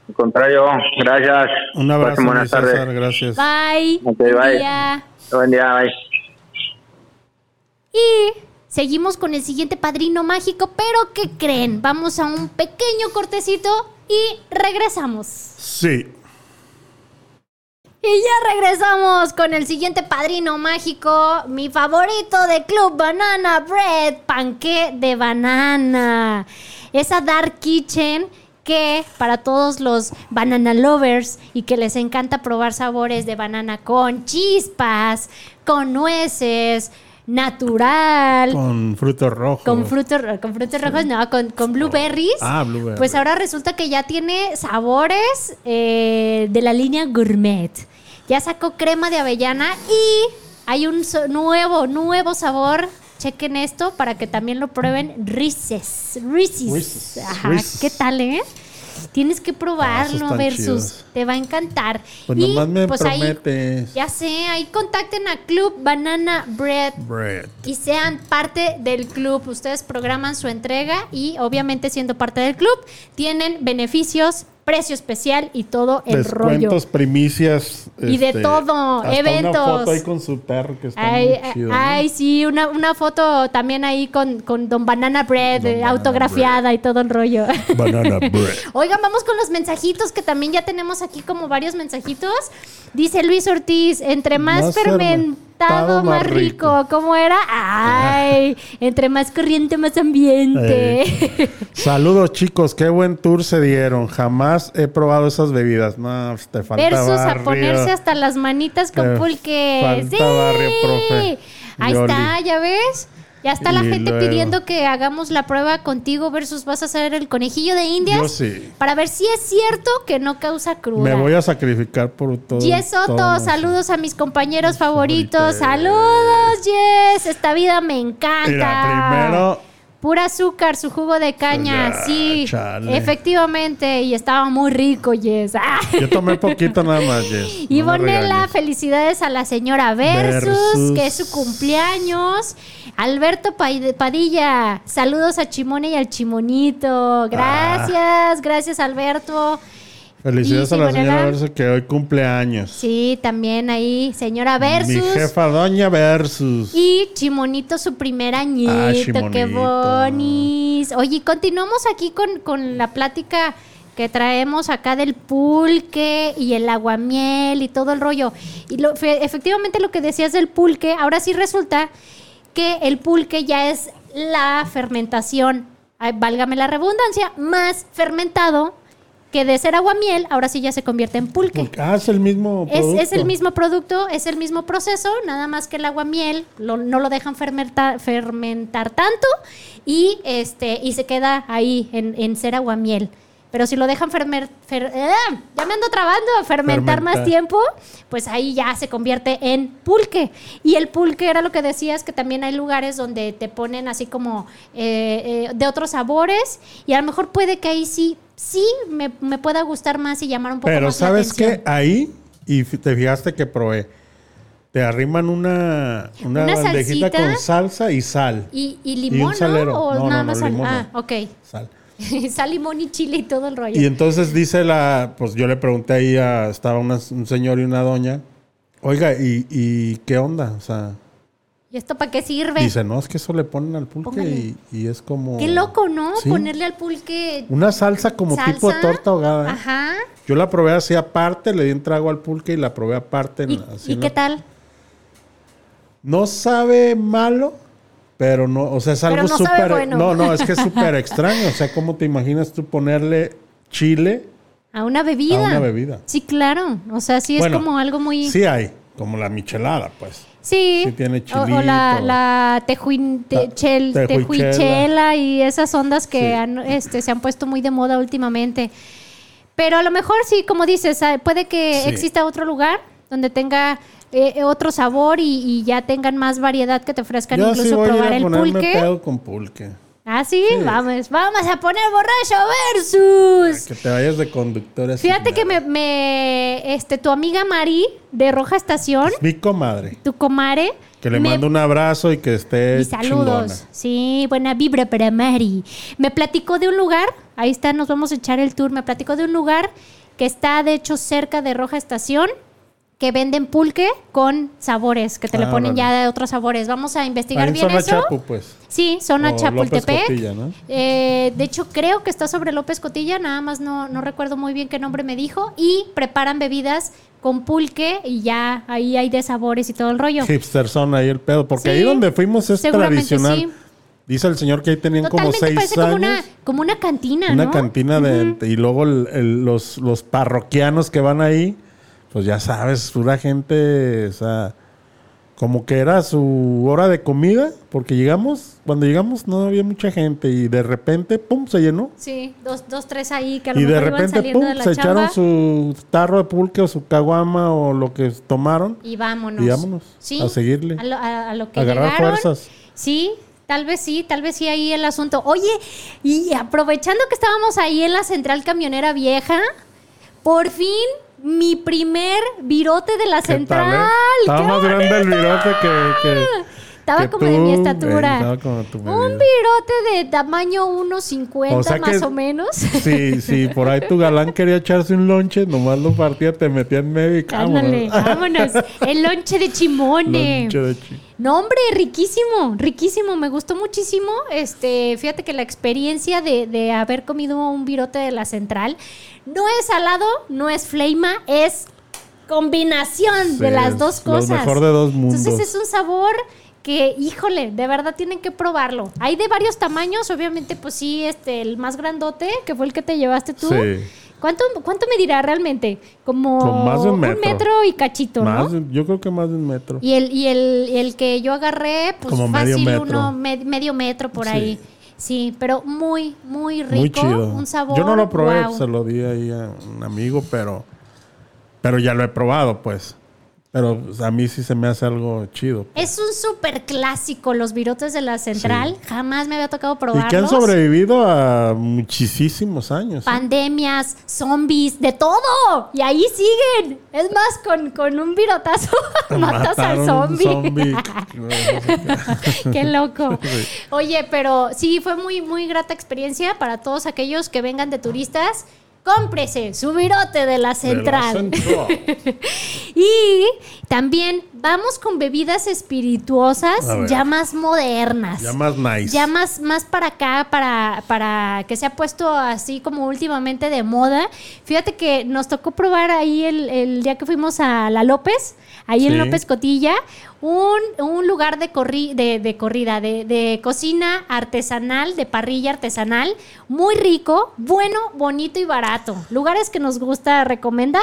Al contrario, gracias. Un abrazo, buenas tardes. César, gracias. Bye. Buen bye. día. Buen día, bye. Y seguimos con el siguiente padrino mágico, pero ¿qué creen? Vamos a un pequeño cortecito y regresamos. Sí. Y ya regresamos con el siguiente padrino mágico, mi favorito de Club Banana Bread, panqué de banana. Esa Dark Kitchen que para todos los banana lovers y que les encanta probar sabores de banana con chispas, con nueces, natural, Con frutos rojos. con frutos, con frutos rojos, no, con, con blueberries. Ah, blueberry. Pues ahora resulta que ya tiene sabores eh, de la línea gourmet. Ya sacó crema de avellana y hay un so- nuevo, nuevo sabor. Chequen esto para que también lo prueben. Reese's. Reese's. Reese's. Ajá. ¿Qué tal, eh? Tienes que probarlo, están versus. chidos. Te va a encantar. Pues y nomás me pues ahí, prometes. ya sé, ahí contacten a Club Banana Bread Bread. y sean parte del club. Ustedes programan su entrega y obviamente siendo parte del club tienen beneficios, precio especial y todo el rollo. Descuentos, primicias. Y de todo, hasta eventos. Una foto ahí con su perro que está Ay, muy chido. ¿no? ay, sí, una, una foto también ahí con, con Don Banana Bread, Don Banana autografiada y todo el rollo. <laughs> Banana bread. Oigan, vamos con los mensajitos que también ya tenemos aquí como varios mensajitos. Dice Luis Ortiz, entre más, Más fermentado, más más rico. rico. ¿Cómo era? Ay, <laughs> entre más corriente, más ambiente. <laughs> Saludos chicos, qué buen tour se dieron. Jamás he probado esas bebidas. No, pues, te falta Versus a barrio. ponerse hasta las manitas con Te pulque. falta sí. barrio, profe. Ahí Yoli. está, ya ves. Ya está la Y gente luego. pidiendo que hagamos la prueba contigo versus vas a hacer el conejillo de indias. Yo sí. Para ver si es cierto que no causa cruda. Me voy a sacrificar por todo. Jess Soto, saludos a mis compañeros favoritos. Saludos, Jess. Esta vida me encanta. Mira, primero Pura azúcar, su jugo de caña. Ya, sí, chale. efectivamente. Y estaba muy rico. Ah. <laughs> yo tomé poquito nada más, Jess. Y No Bonela, felicidades a la señora Versus, Versus. que es su cumpleaños. Alberto Pa- Padilla, saludos a Chimone y al Chimonito. Gracias, gracias Alberto. Felicidades Y a la señora. Versus que hoy cumple años. Sí, también ahí, señora Versus. Mi jefa Doña Versus. Y Chimonito, su primer añito. Ah, qué bonis. Oye, continuamos aquí con, con la plática que traemos acá del pulque y el aguamiel y todo el rollo. Y lo, fe- efectivamente lo que decías del pulque, ahora sí resulta que el pulque ya es la fermentación, válgame la redundancia, más fermentado que de ser aguamiel, ahora sí ya se convierte en pulque. Ah, es el mismo Es, producto. es el mismo producto, es el mismo proceso, nada más que el aguamiel lo, no lo dejan fermentar, fermentar tanto y este y se queda ahí en, en ser aguamiel. Pero si lo dejan fermer, fer- ¡Ah! ya me ando trabando, fermentar más Fermentar. tiempo, pues ahí ya se convierte en pulque. Y el pulque era lo que decías, que también hay lugares donde te ponen así como eh, eh, de otros sabores y a lo mejor puede que ahí sí, sí me, me pueda gustar más y llamar un poco Pero más la ¿sabes qué? Ahí, y te fijaste que probé, te arriman una, una, ¿Una bandejita salsita? con salsa y sal. Y, y Y limón, un salero. ¿no? O No, nada no, más no, sal. Ah, ok. Sal. <laughs> sal, limón y chile y todo el rollo. Y entonces dice la, pues yo le pregunté ahí a, estaba una- un señor y una doña, oiga, ¿y, y qué onda? O sea, ¿Y esto para qué sirve? dice, no, es que eso le ponen al pulque y, y es como... Qué loco, ¿no? Sí. Ponerle al pulque Una salsa como salsa. tipo de torta ahogada. ¿eh? Ajá. Yo la probé así aparte, le di un trago al pulque y la probé aparte. ¿Y, así y en qué la- tal? No sabe malo, pero no, o sea, es algo no súper... bueno. No, no, es que es súper <laughs> extraño. O sea, ¿cómo te imaginas tú ponerle chile A una bebida. a una bebida. Sí, claro. O sea, sí es como algo muy. Sí hay, como la michelada, pues. Sí. Sí tiene o, o la, chilito. la tejuin- te- chel- tejuichela. tejuichela y esas ondas que Sí. han, este, se han puesto muy de moda últimamente. Pero a lo mejor sí, como dices, ah, puede que Sí. exista otro lugar donde tenga eh, otro sabor y, y ya tengan más variedad que te ofrezcan Yo incluso sí voy a ir probar a el pulque. pedo con pulque. Ah, ¿sí? Sí. vamos, vamos a poner borracho versus. Que te vayas de conductor así. Fíjate que me, me- este, tu amiga Mari de Roja Estación, Mi comadre. tu comare, Que le me- mando un abrazo y que esté y saludos. chingona. Sí, buena vibra para Mari. Me platicó de un lugar, ahí está, nos vamos a echar el tour. Me platicó de un lugar que está, de hecho, cerca de Roja Estación, que venden pulque con sabores, que te le Ah, ponen órale. ya de otros sabores. Vamos a investigar Ahí en bien zona eso. Chapu, pues. Sí, zona O López Chapultepec. Cotilla, ¿no? Eh, de hecho, creo que está sobre López Cotilla, nada más no, no recuerdo muy bien qué nombre me dijo. Y preparan bebidas con pulque y ya ahí hay de sabores y todo el rollo. Hipster son ahí el pedo. Porque Sí, ahí donde fuimos es tradicional. sí. Dice el señor que ahí tenían como seis parece años. como una, como una cantina, una ¿no? cantina de y luego el- el- los, los parroquianos que van ahí pues ya sabes pura gente o sea como que era su hora de comida porque llegamos cuando llegamos no había mucha gente y de repente pum se llenó Sí, dos, dos, tres ahí que a lo y de mejor iban repente saliendo pum de la se chamba. echaron su tarro de pulque o su caguama o lo que tomaron Y vámonos. Y vámonos, Sí, a seguirle. A lo, a- a lo que Agarrar llegaron. fuerzas. Sí, tal vez sí, tal vez sí ahí el asunto. Oye, y aprovechando que estábamos ahí en la central camionera vieja, por fin mi primer virote de la ¿Qué tal, central. eh? estaba ¡Qué más grande el virote que, que- Estaba que como de mi estatura. eh, estaba como tu Un virote de tamaño 1.50 O sea más que- o menos. Sí, sí, por ahí tu galán quería echarse un lonche, nomás lo partía, te metía en medio y Ándale, vámonos. El lonche de chimone. Lonche de chi- No, hombre, riquísimo, riquísimo. Me gustó muchísimo. Este, fíjate que la experiencia de, de haber comido un virote de la central no es salado, no es fleima, es combinación de las dos lo cosas. mejor de dos mundos. Entonces es un sabor que, híjole, de verdad tienen que probarlo. Hay de varios tamaños, obviamente, pues sí, este, el más grandote, que fue el que te llevaste tú. Sí. ¿Cuánto, ¿Cuánto medirá realmente? Como Con más de un metro. y cachito, Más, ¿no? de- yo creo que más de un metro. Y el, y el, el que yo agarré, pues Como medio fácil, metro. uno, me- medio metro por Sí. ahí. Sí, pero muy, muy rico. Muy chido. Un sabor. Yo no lo probé, se lo di ahí a un amigo, pero, pero ya lo he probado, pues. Pero pues, a mí sí se me hace algo chido. Es un súper clásico, los virotes de la central. Jamás me había tocado Y probarlos. que han sobrevivido a muchísimos años. ¿eh? Pandemias, zombies, de todo. Y ahí siguen. Es más, con, con un virotazo <laughs> <laughs> matas al zombie. zombie. <laughs> Qué loco. Sí. Oye, pero sí, fue muy, muy grata experiencia para todos aquellos que vengan de turistas. Cómprese su virote de la De la central. <laughs> Central. Y también vamos con bebidas espirituosas ya más modernas. Ya más nice. Ya más, más para acá, para, para que se ha puesto así como últimamente de moda. Fíjate que nos tocó probar ahí el, el día que fuimos a La López, ahí en. López Cotilla, un, un lugar de, corri- de, de corrida, de, de cocina artesanal, de parrilla artesanal, muy rico, bueno, bonito y barato. Lugares que nos gusta recomendar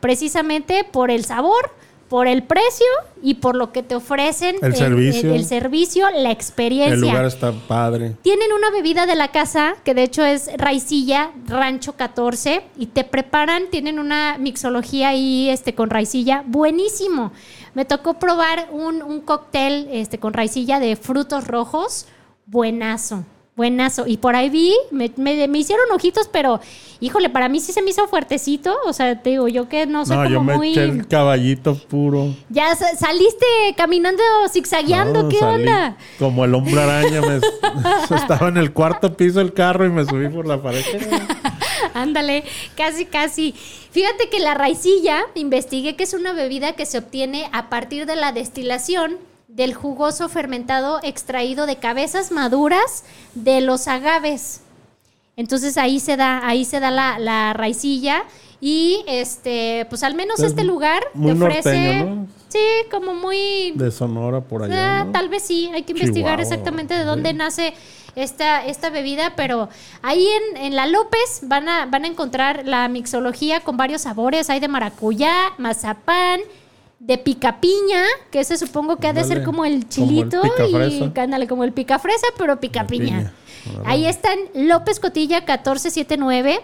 precisamente por el sabor. Por el precio y por lo que te ofrecen, El servicio. el servicio, la experiencia. El lugar está padre. Tienen una bebida de la casa que de hecho es raicilla, rancho 14, y te preparan, tienen una mixología ahí este, con raicilla, buenísimo. Me tocó probar un, un cóctel este, con raicilla de frutos rojos, buenazo, buenazo. Y por ahí vi, me, me- me hicieron ojitos, pero híjole, para mí sí se me hizo fuertecito. O sea, te digo, yo que no soy No, como yo me muy... eché el caballito puro. Ya sa- saliste caminando, zigzagueando, No, ¿qué salí onda? Como el hombre araña. me- <laughs> <laughs> estaba en el cuarto piso del carro y me subí por la pared. <laughs> Ándale, casi, casi. Fíjate que la raicilla, investigué que es una bebida que se obtiene a partir de la destilación del jugoso fermentado extraído de cabezas maduras de los agaves. Entonces ahí se da, ahí se da la, la raicilla y este, pues al menos Es este lugar Muy te ofrece norteño, ¿no? Sí, como muy... De Sonora por allá. Ah, ¿no? Tal vez sí, hay que investigar Chihuahua, exactamente de dónde sí. nace esta, esta bebida, pero ahí en, en la López van a, van a encontrar la mixología con varios sabores. Hay de maracuyá, mazapán, de pica piña, que ese supongo que ha de ser como el como el chilito picafresa. y ándale, como el pica fresa, pero pica La piña. piña, Ahí está en López Cotilla 1479.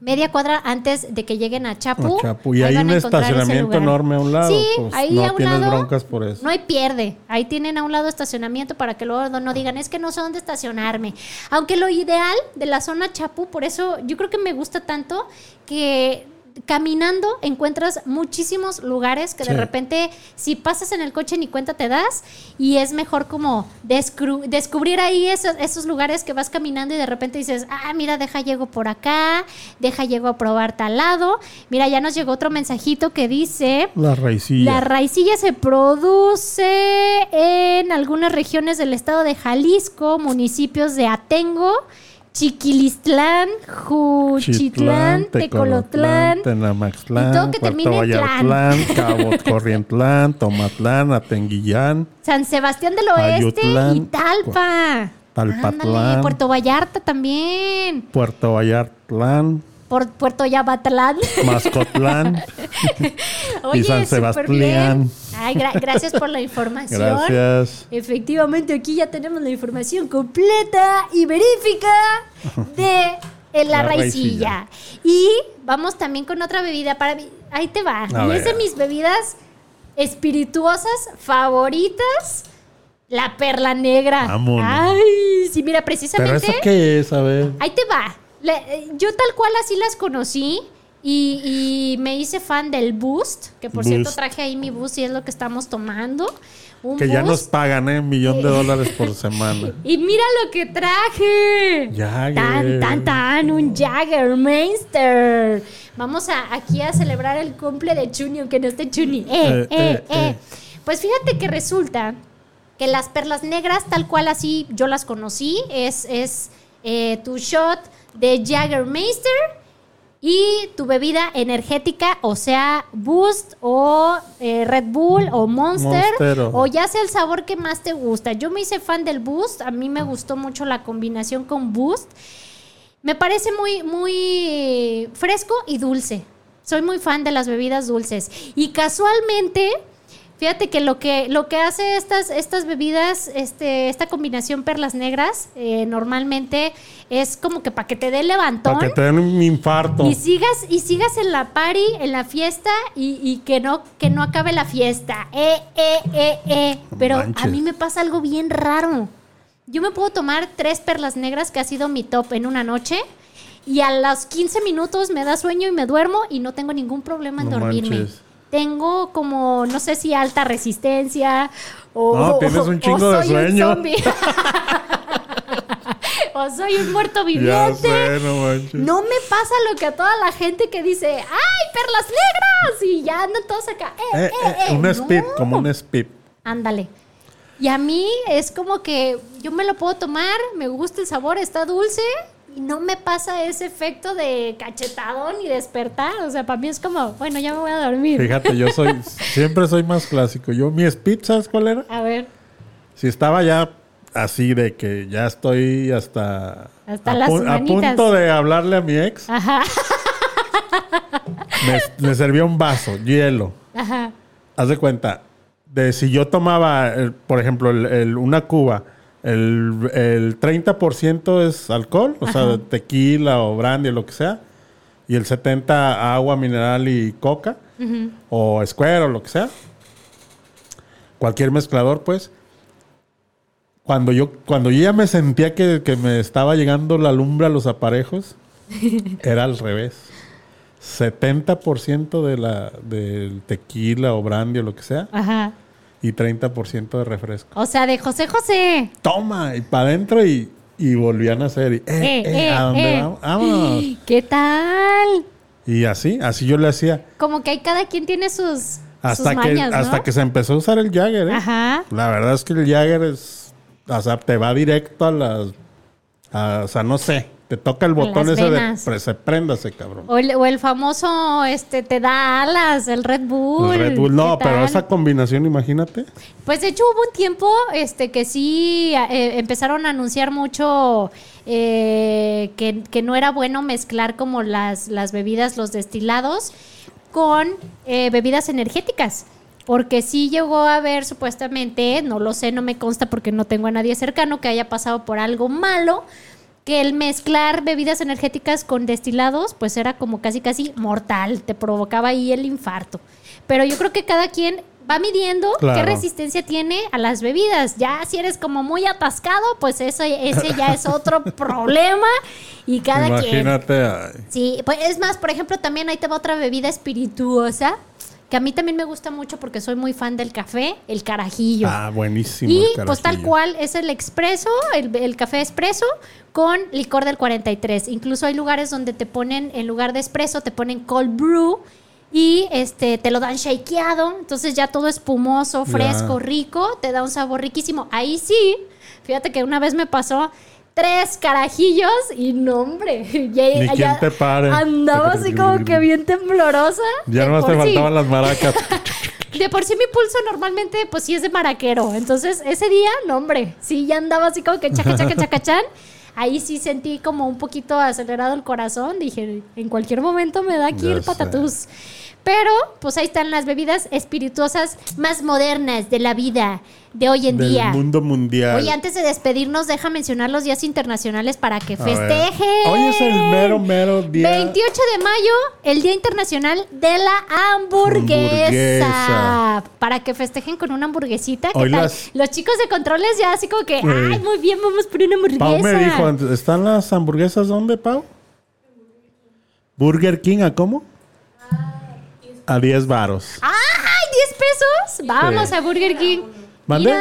Media cuadra antes de que lleguen a Chapu. A Chapu. Y hay un estacionamiento enorme a un lado. Sí, pues, ahí no a un tienes lado. broncas por eso. No hay pierde. Ahí tienen a un lado estacionamiento para que luego no digan, es que no sé dónde estacionarme. Aunque lo ideal de la zona Chapu, por eso yo creo que me gusta tanto que caminando encuentras muchísimos lugares que de repente si pasas en el coche ni cuenta te das y es mejor como descubrir ahí esos, esos lugares que vas caminando y de repente dices, ah, mira, deja llego por acá, deja llego a probar tal lado. Mira, ya nos llegó otro mensajito que dice... La raicilla. La raicilla se produce en algunas regiones del estado de Jalisco, municipios de Atengo, Chiquilistlán, Juchitlán, Tecolotlán. Tenamaxtlán, todo que termine en <laughs> Cabo Corrientlán, Tomatlán, Atenguillán, San Sebastián del Oeste Ayutlán, y Talpa. Talpatlán. Ándale, Puerto Vallarta también. Puerto Vallartlán, Por Puerto Yabatlán. Mascotlán. <laughs> Oye, San súper Sebastián. Ay, gra- gracias por la información. Gracias. Efectivamente, aquí ya tenemos la información completa y verífica de eh, la, La raicilla. Y vamos también con otra bebida para mí. Ahí te va. A y es de mis bebidas espirituosas favoritas. La perla negra. Vámonos. Ay, sí, mira, ¿Pero precisamente. eso qué es? A ver. Ahí te va. Eh, yo tal cual así las conocí y, y me hice fan del Boost, que por cierto traje ahí mi Boost y es lo que estamos tomando. Un Que ya nos pagan, ¿eh? Un millón de dólares por <laughs> semana. Y mira lo que traje. Jagger. Tan, tan, tan, un Jaggermeister. Vamos a, aquí a celebrar el cumple de Chuni, aunque no esté Chuni. Eh, Eh, eh, eh, eh. eh. Pues fíjate que resulta que las perlas negras, tal cual así yo las conocí, es, es eh, tu shot de Jaggermeister y tu bebida energética, o sea, Boost o eh, Red Bull o Monster, o- o ya sea el sabor que más te gusta. Yo me hice fan del Boost, a mí me gustó mucho la combinación con Boost. Me parece muy, muy fresco y dulce. Soy muy fan de las bebidas dulces. Y casualmente, fíjate que lo que, lo que hace estas, estas bebidas, este, esta combinación perlas negras, eh, normalmente es como que para que te dé levantón. Para que te den un infarto. Y sigas, y sigas en la party, en la fiesta, y, y que no, que no acabe la fiesta. Eh, eh, eh, eh. Pero a mí me pasa algo bien raro. Yo me puedo tomar tres perlas negras, que ha sido mi top en una noche, y a los 15 minutos me da sueño y me duermo y no tengo ningún problema en No dormirme. manches. Tengo como, no sé si alta resistencia o, No, tienes un o chingo de soy un zombie. <laughs> o soy un muerto viviente. sé, no me pasa lo que a toda la gente que dice, ¡ay, perlas negras! Y ya andan todos acá. ¡Eh, Eh, eh, eh, un No. como un speed. Ándale. Y a mí es como que yo me lo puedo tomar, me gusta el sabor, está dulce y no me pasa ese efecto de cachetadón y despertar. O sea, para mí es como, bueno, ya me voy a dormir. Fíjate, yo soy, <laughs> siempre soy más clásico. Yo, mi speed, ¿sabes cuál era? A ver, Si estaba ya así de que ya estoy hasta... Hasta a, las pu- a manitas. punto de hablarle a mi ex, ajá, me, me servía un vaso, hielo. ajá, Haz de cuenta, de si yo tomaba, el- por ejemplo, el- el- una cuba, el, el 30% es alcohol, o sea, tequila o brandy o lo que sea, y el 70% agua mineral y coca, o square o lo que sea. Cualquier mezclador, pues. Cuando yo, cuando yo ya me sentía que, que me estaba llegando la lumbre a los aparejos, <laughs> era al revés. 70% de la, del tequila o brandy o lo que sea ajá. Y 30% de refresco. O sea, de José José. Toma, y para adentro y, y volvían a hacer. Y, eh, Eh, eh, eh, ¿A dónde eh. vamos? Vámonos. <gasps> ¿Qué tal? Y así, así yo le hacía. Como que ahí cada quien tiene sus, Hasta, sus que, hasta que se empezó a usar el Jagger, ¿eh? Ajá. La verdad es que el Jagger es. O sea, te va directo a las. a- o sea, no sé. Te toca el botón ese de venas. pre- se prenda ese cabrón. O el, o el famoso, este, te da alas, el Red Bull. El Red Bull. No, ¿Qué pero tal? esa combinación, imagínate. Pues de hecho hubo un tiempo este, que sí eh, empezaron a anunciar mucho eh, que, que no era bueno mezclar como las, las bebidas, los destilados, con eh, bebidas energéticas. Porque sí llegó a haber supuestamente, no lo sé, no me consta porque no tengo a nadie cercano que haya pasado por algo malo, que el mezclar bebidas energéticas con destilados, pues era como casi casi mortal, te provocaba ahí el infarto. Pero yo creo que cada quien va midiendo qué resistencia tiene a las bebidas. Ya si eres como muy atascado, pues eso, ese ya es otro <laughs> problema y cada quien. imagínate. Sí, pues es más, por ejemplo, también ahí te va otra bebida espirituosa que a mí también me gusta mucho porque soy muy fan del café, el carajillo. Ah, buenísimo. Y pues tal cual es el expreso, el, el café expreso con licor del 43. Incluso hay lugares donde te ponen, en lugar de expreso, te ponen cold brew y este te lo dan shakeado. Entonces ya todo espumoso, fresco, rico, te da un sabor riquísimo. Ahí sí, fíjate que una vez me pasó tres carajillos y no, hombre. <laughs> Ya, Ni ya quien te pare. Andaba así como <laughs> que bien temblorosa. Ya nomás te sí. faltaban las maracas. <laughs> De por sí mi pulso normalmente pues sí es de maraquero. Entonces ese día, no hombre, sí ya andaba así como que chaca, chaca, chacachán. Ahí sí sentí como un poquito acelerado el corazón. Dije, en cualquier momento me da aquí Ya el sé. Pero pues ahí están las bebidas espirituosas más modernas de la vida de hoy en del día. mundo mundial. Oye, antes de despedirnos, deja mencionar los días internacionales para que festejen. Hoy es el mero, mero día. 28 de mayo, el Día Internacional de la Hamburguesa. Hamburguesa. Para que festejen con una hamburguesita. ¿Qué tal? las- Los chicos de controles ya así como que, Sí. ay, muy bien, vamos por una hamburguesa. Pau me dijo, antes, ¿están las hamburguesas dónde, Pau? Burger King, ¿a cómo? A 10 varos. ¡Ay, 10 pesos! Vamos Sí. a Burger King. ¿Mande?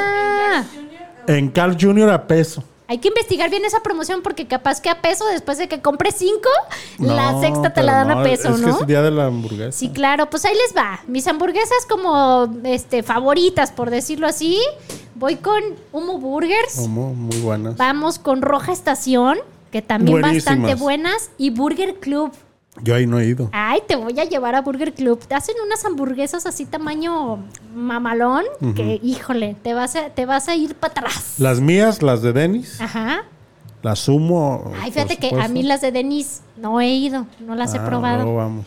En Carl Jr. a peso. Hay que investigar bien esa promoción porque capaz que a peso, después de que compres 5, la sexta te la dan no, a peso, es ¿no? que es el día de la hamburguesa. Sí, claro, pues ahí les va. Mis hamburguesas como este favoritas, por decirlo así. Voy con Humo Burgers. Como muy buenas. Vamos con Roja Estación, que también Buenísimas. bastante buenas. Y Burger Club. Yo ahí no he ido. Ay, te voy a llevar a Burger Club. Te hacen unas hamburguesas así tamaño mamalón, que híjole, te vas a, te vas a ir para atrás. Las mías, las de Denis, Ajá. las sumo. Ay, fíjate que a mí las de Denis no he ido, no las he Ah, probado. luego vamos.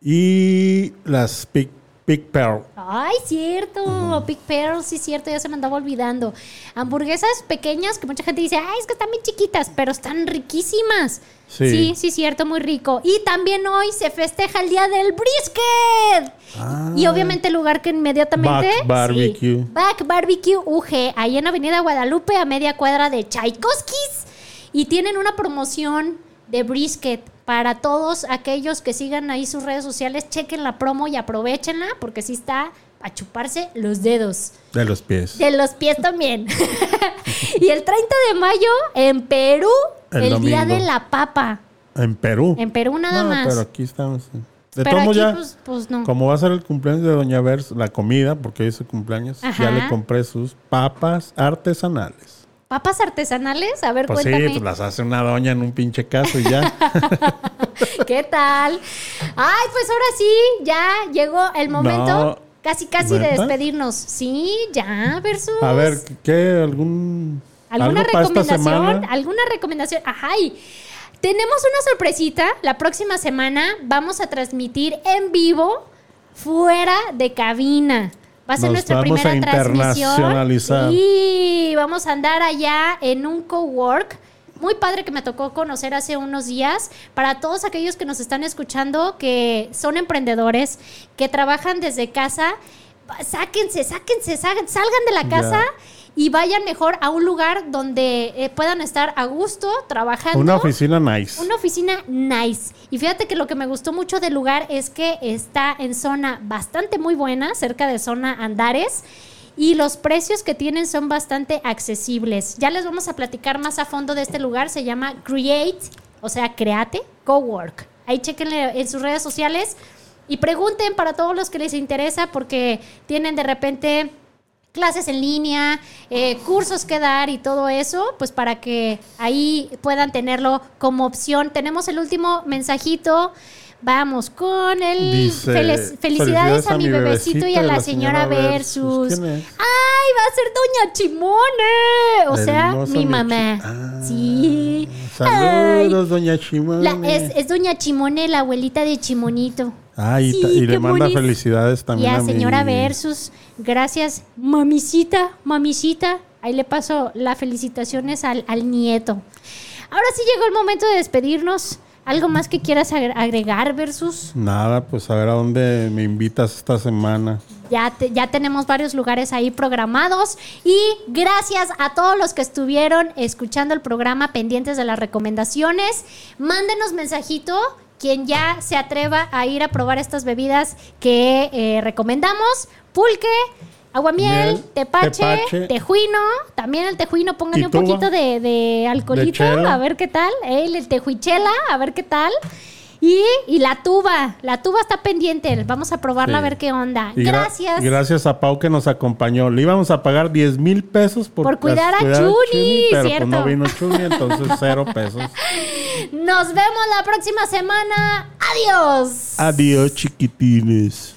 Y las Big, Big Pearl. Ay, cierto, Big Pearl, sí, cierto, ya se me andaba olvidando. Hamburguesas pequeñas que mucha gente dice, ay, es que están bien chiquitas, pero están riquísimas. Sí. sí, sí, cierto, muy rico. Y también hoy se festeja el día del brisket. Ah. Y obviamente el lugar que inmediatamente. Back Barbecue. sí, Back Barbecue UG, ahí en Avenida Guadalupe, a media cuadra de Tchaikovskis. Y tienen una promoción de brisket para todos aquellos que sigan ahí sus redes sociales. Chequen la promo y aprovechenla porque sí está a chuparse los dedos. De los pies. De los pies también. <laughs> y el 30 de mayo en Perú, El el, día de la papa. En Perú. En Perú nada no, más. pero aquí estamos. De Pero aquí, ya, pues, pues, no. como va a ser el cumpleaños de Doña Vers, la comida, porque hoy es su cumpleaños, Ajá. ya le compré sus papas artesanales. ¿Papas artesanales? A ver, Pues sí, cuéntame. pues las hace una doña en un pinche caso y ya. <laughs> ¿Qué tal? Ay, pues ahora sí, ya llegó el momento No. casi casi de despedirnos. Sí, ya, versus. A ver, ¿qué? ¿Algún. ¿Alguna recomendación? ¿Alguna recomendación? Ajá. y tenemos una sorpresita. La próxima semana vamos a transmitir en vivo fuera de cabina. Va a ser Nos nuestra vamos a primera transmisión. internacionalizar. Sí, vamos a andar allá en un cowork. Muy padre que me tocó conocer hace unos días. Para todos aquellos que nos están escuchando, que son emprendedores, que trabajan desde casa, sáquense, sáquense, salgan, de la casa y vayan mejor a un lugar donde eh, puedan estar a gusto trabajando. Una oficina nice. Una oficina nice. Y fíjate que lo que me gustó mucho del lugar es que está en zona bastante muy buena, cerca de zona Andares. Y los precios que tienen son bastante accesibles. Ya les vamos a platicar más a fondo de este lugar. Se llama Create, o sea, Create Cowork. Ahí chequenle en sus redes sociales y pregunten para todos los que les interesa porque tienen de repente clases en línea, eh, cursos que dar y todo eso, pues para que ahí puedan tenerlo como opción. Tenemos el último mensajito. Vamos con el Dice, felicidades, "Felicidades a mi bebecito y a la señora Versus. ¿Quién es? ¡Ay, va a ser Doña Chimone! O La sea, mi mamá. Ah, sí. Saludos, doña Ay, Chimone. la- es, es Doña Chimone, la abuelita de Chimonito. Ay, y Sí, y, le manda bonis. felicidades Y también a a mi- señora Versus, gracias, mamisita, mamisita. Ahí le paso las felicitaciones al, al nieto. Ahora sí llegó el momento de despedirnos. ¿Algo más que quieras agre- agregar, Versus? Nada, pues a ver a dónde me invitas esta semana. Ya, te- ya tenemos varios lugares ahí programados. Y gracias a todos los que estuvieron escuchando el programa pendientes de las recomendaciones. Mándenos mensajito. Quien ya se atreva a ir a probar estas bebidas que eh, recomendamos. Pulque, aguamiel, Miel, tepache, tepache. tejuino. También el tejuino, pónganle un poquito de, de alcoholito, De a ver qué tal. Eh, El tejuichela, a ver qué tal. Y, y la tuba, la tuba está pendiente. Vamos a probarla Sí. a ver qué onda. Y Gracias. gracias a Pau que nos acompañó. Le íbamos a pagar 10 mil pesos por, Por cuidar a cuidar Chuni, pero ¿cierto? pues no vino Chuni, entonces <laughs> cero pesos. Nos vemos la próxima semana. Adiós. Adiós, chiquitines.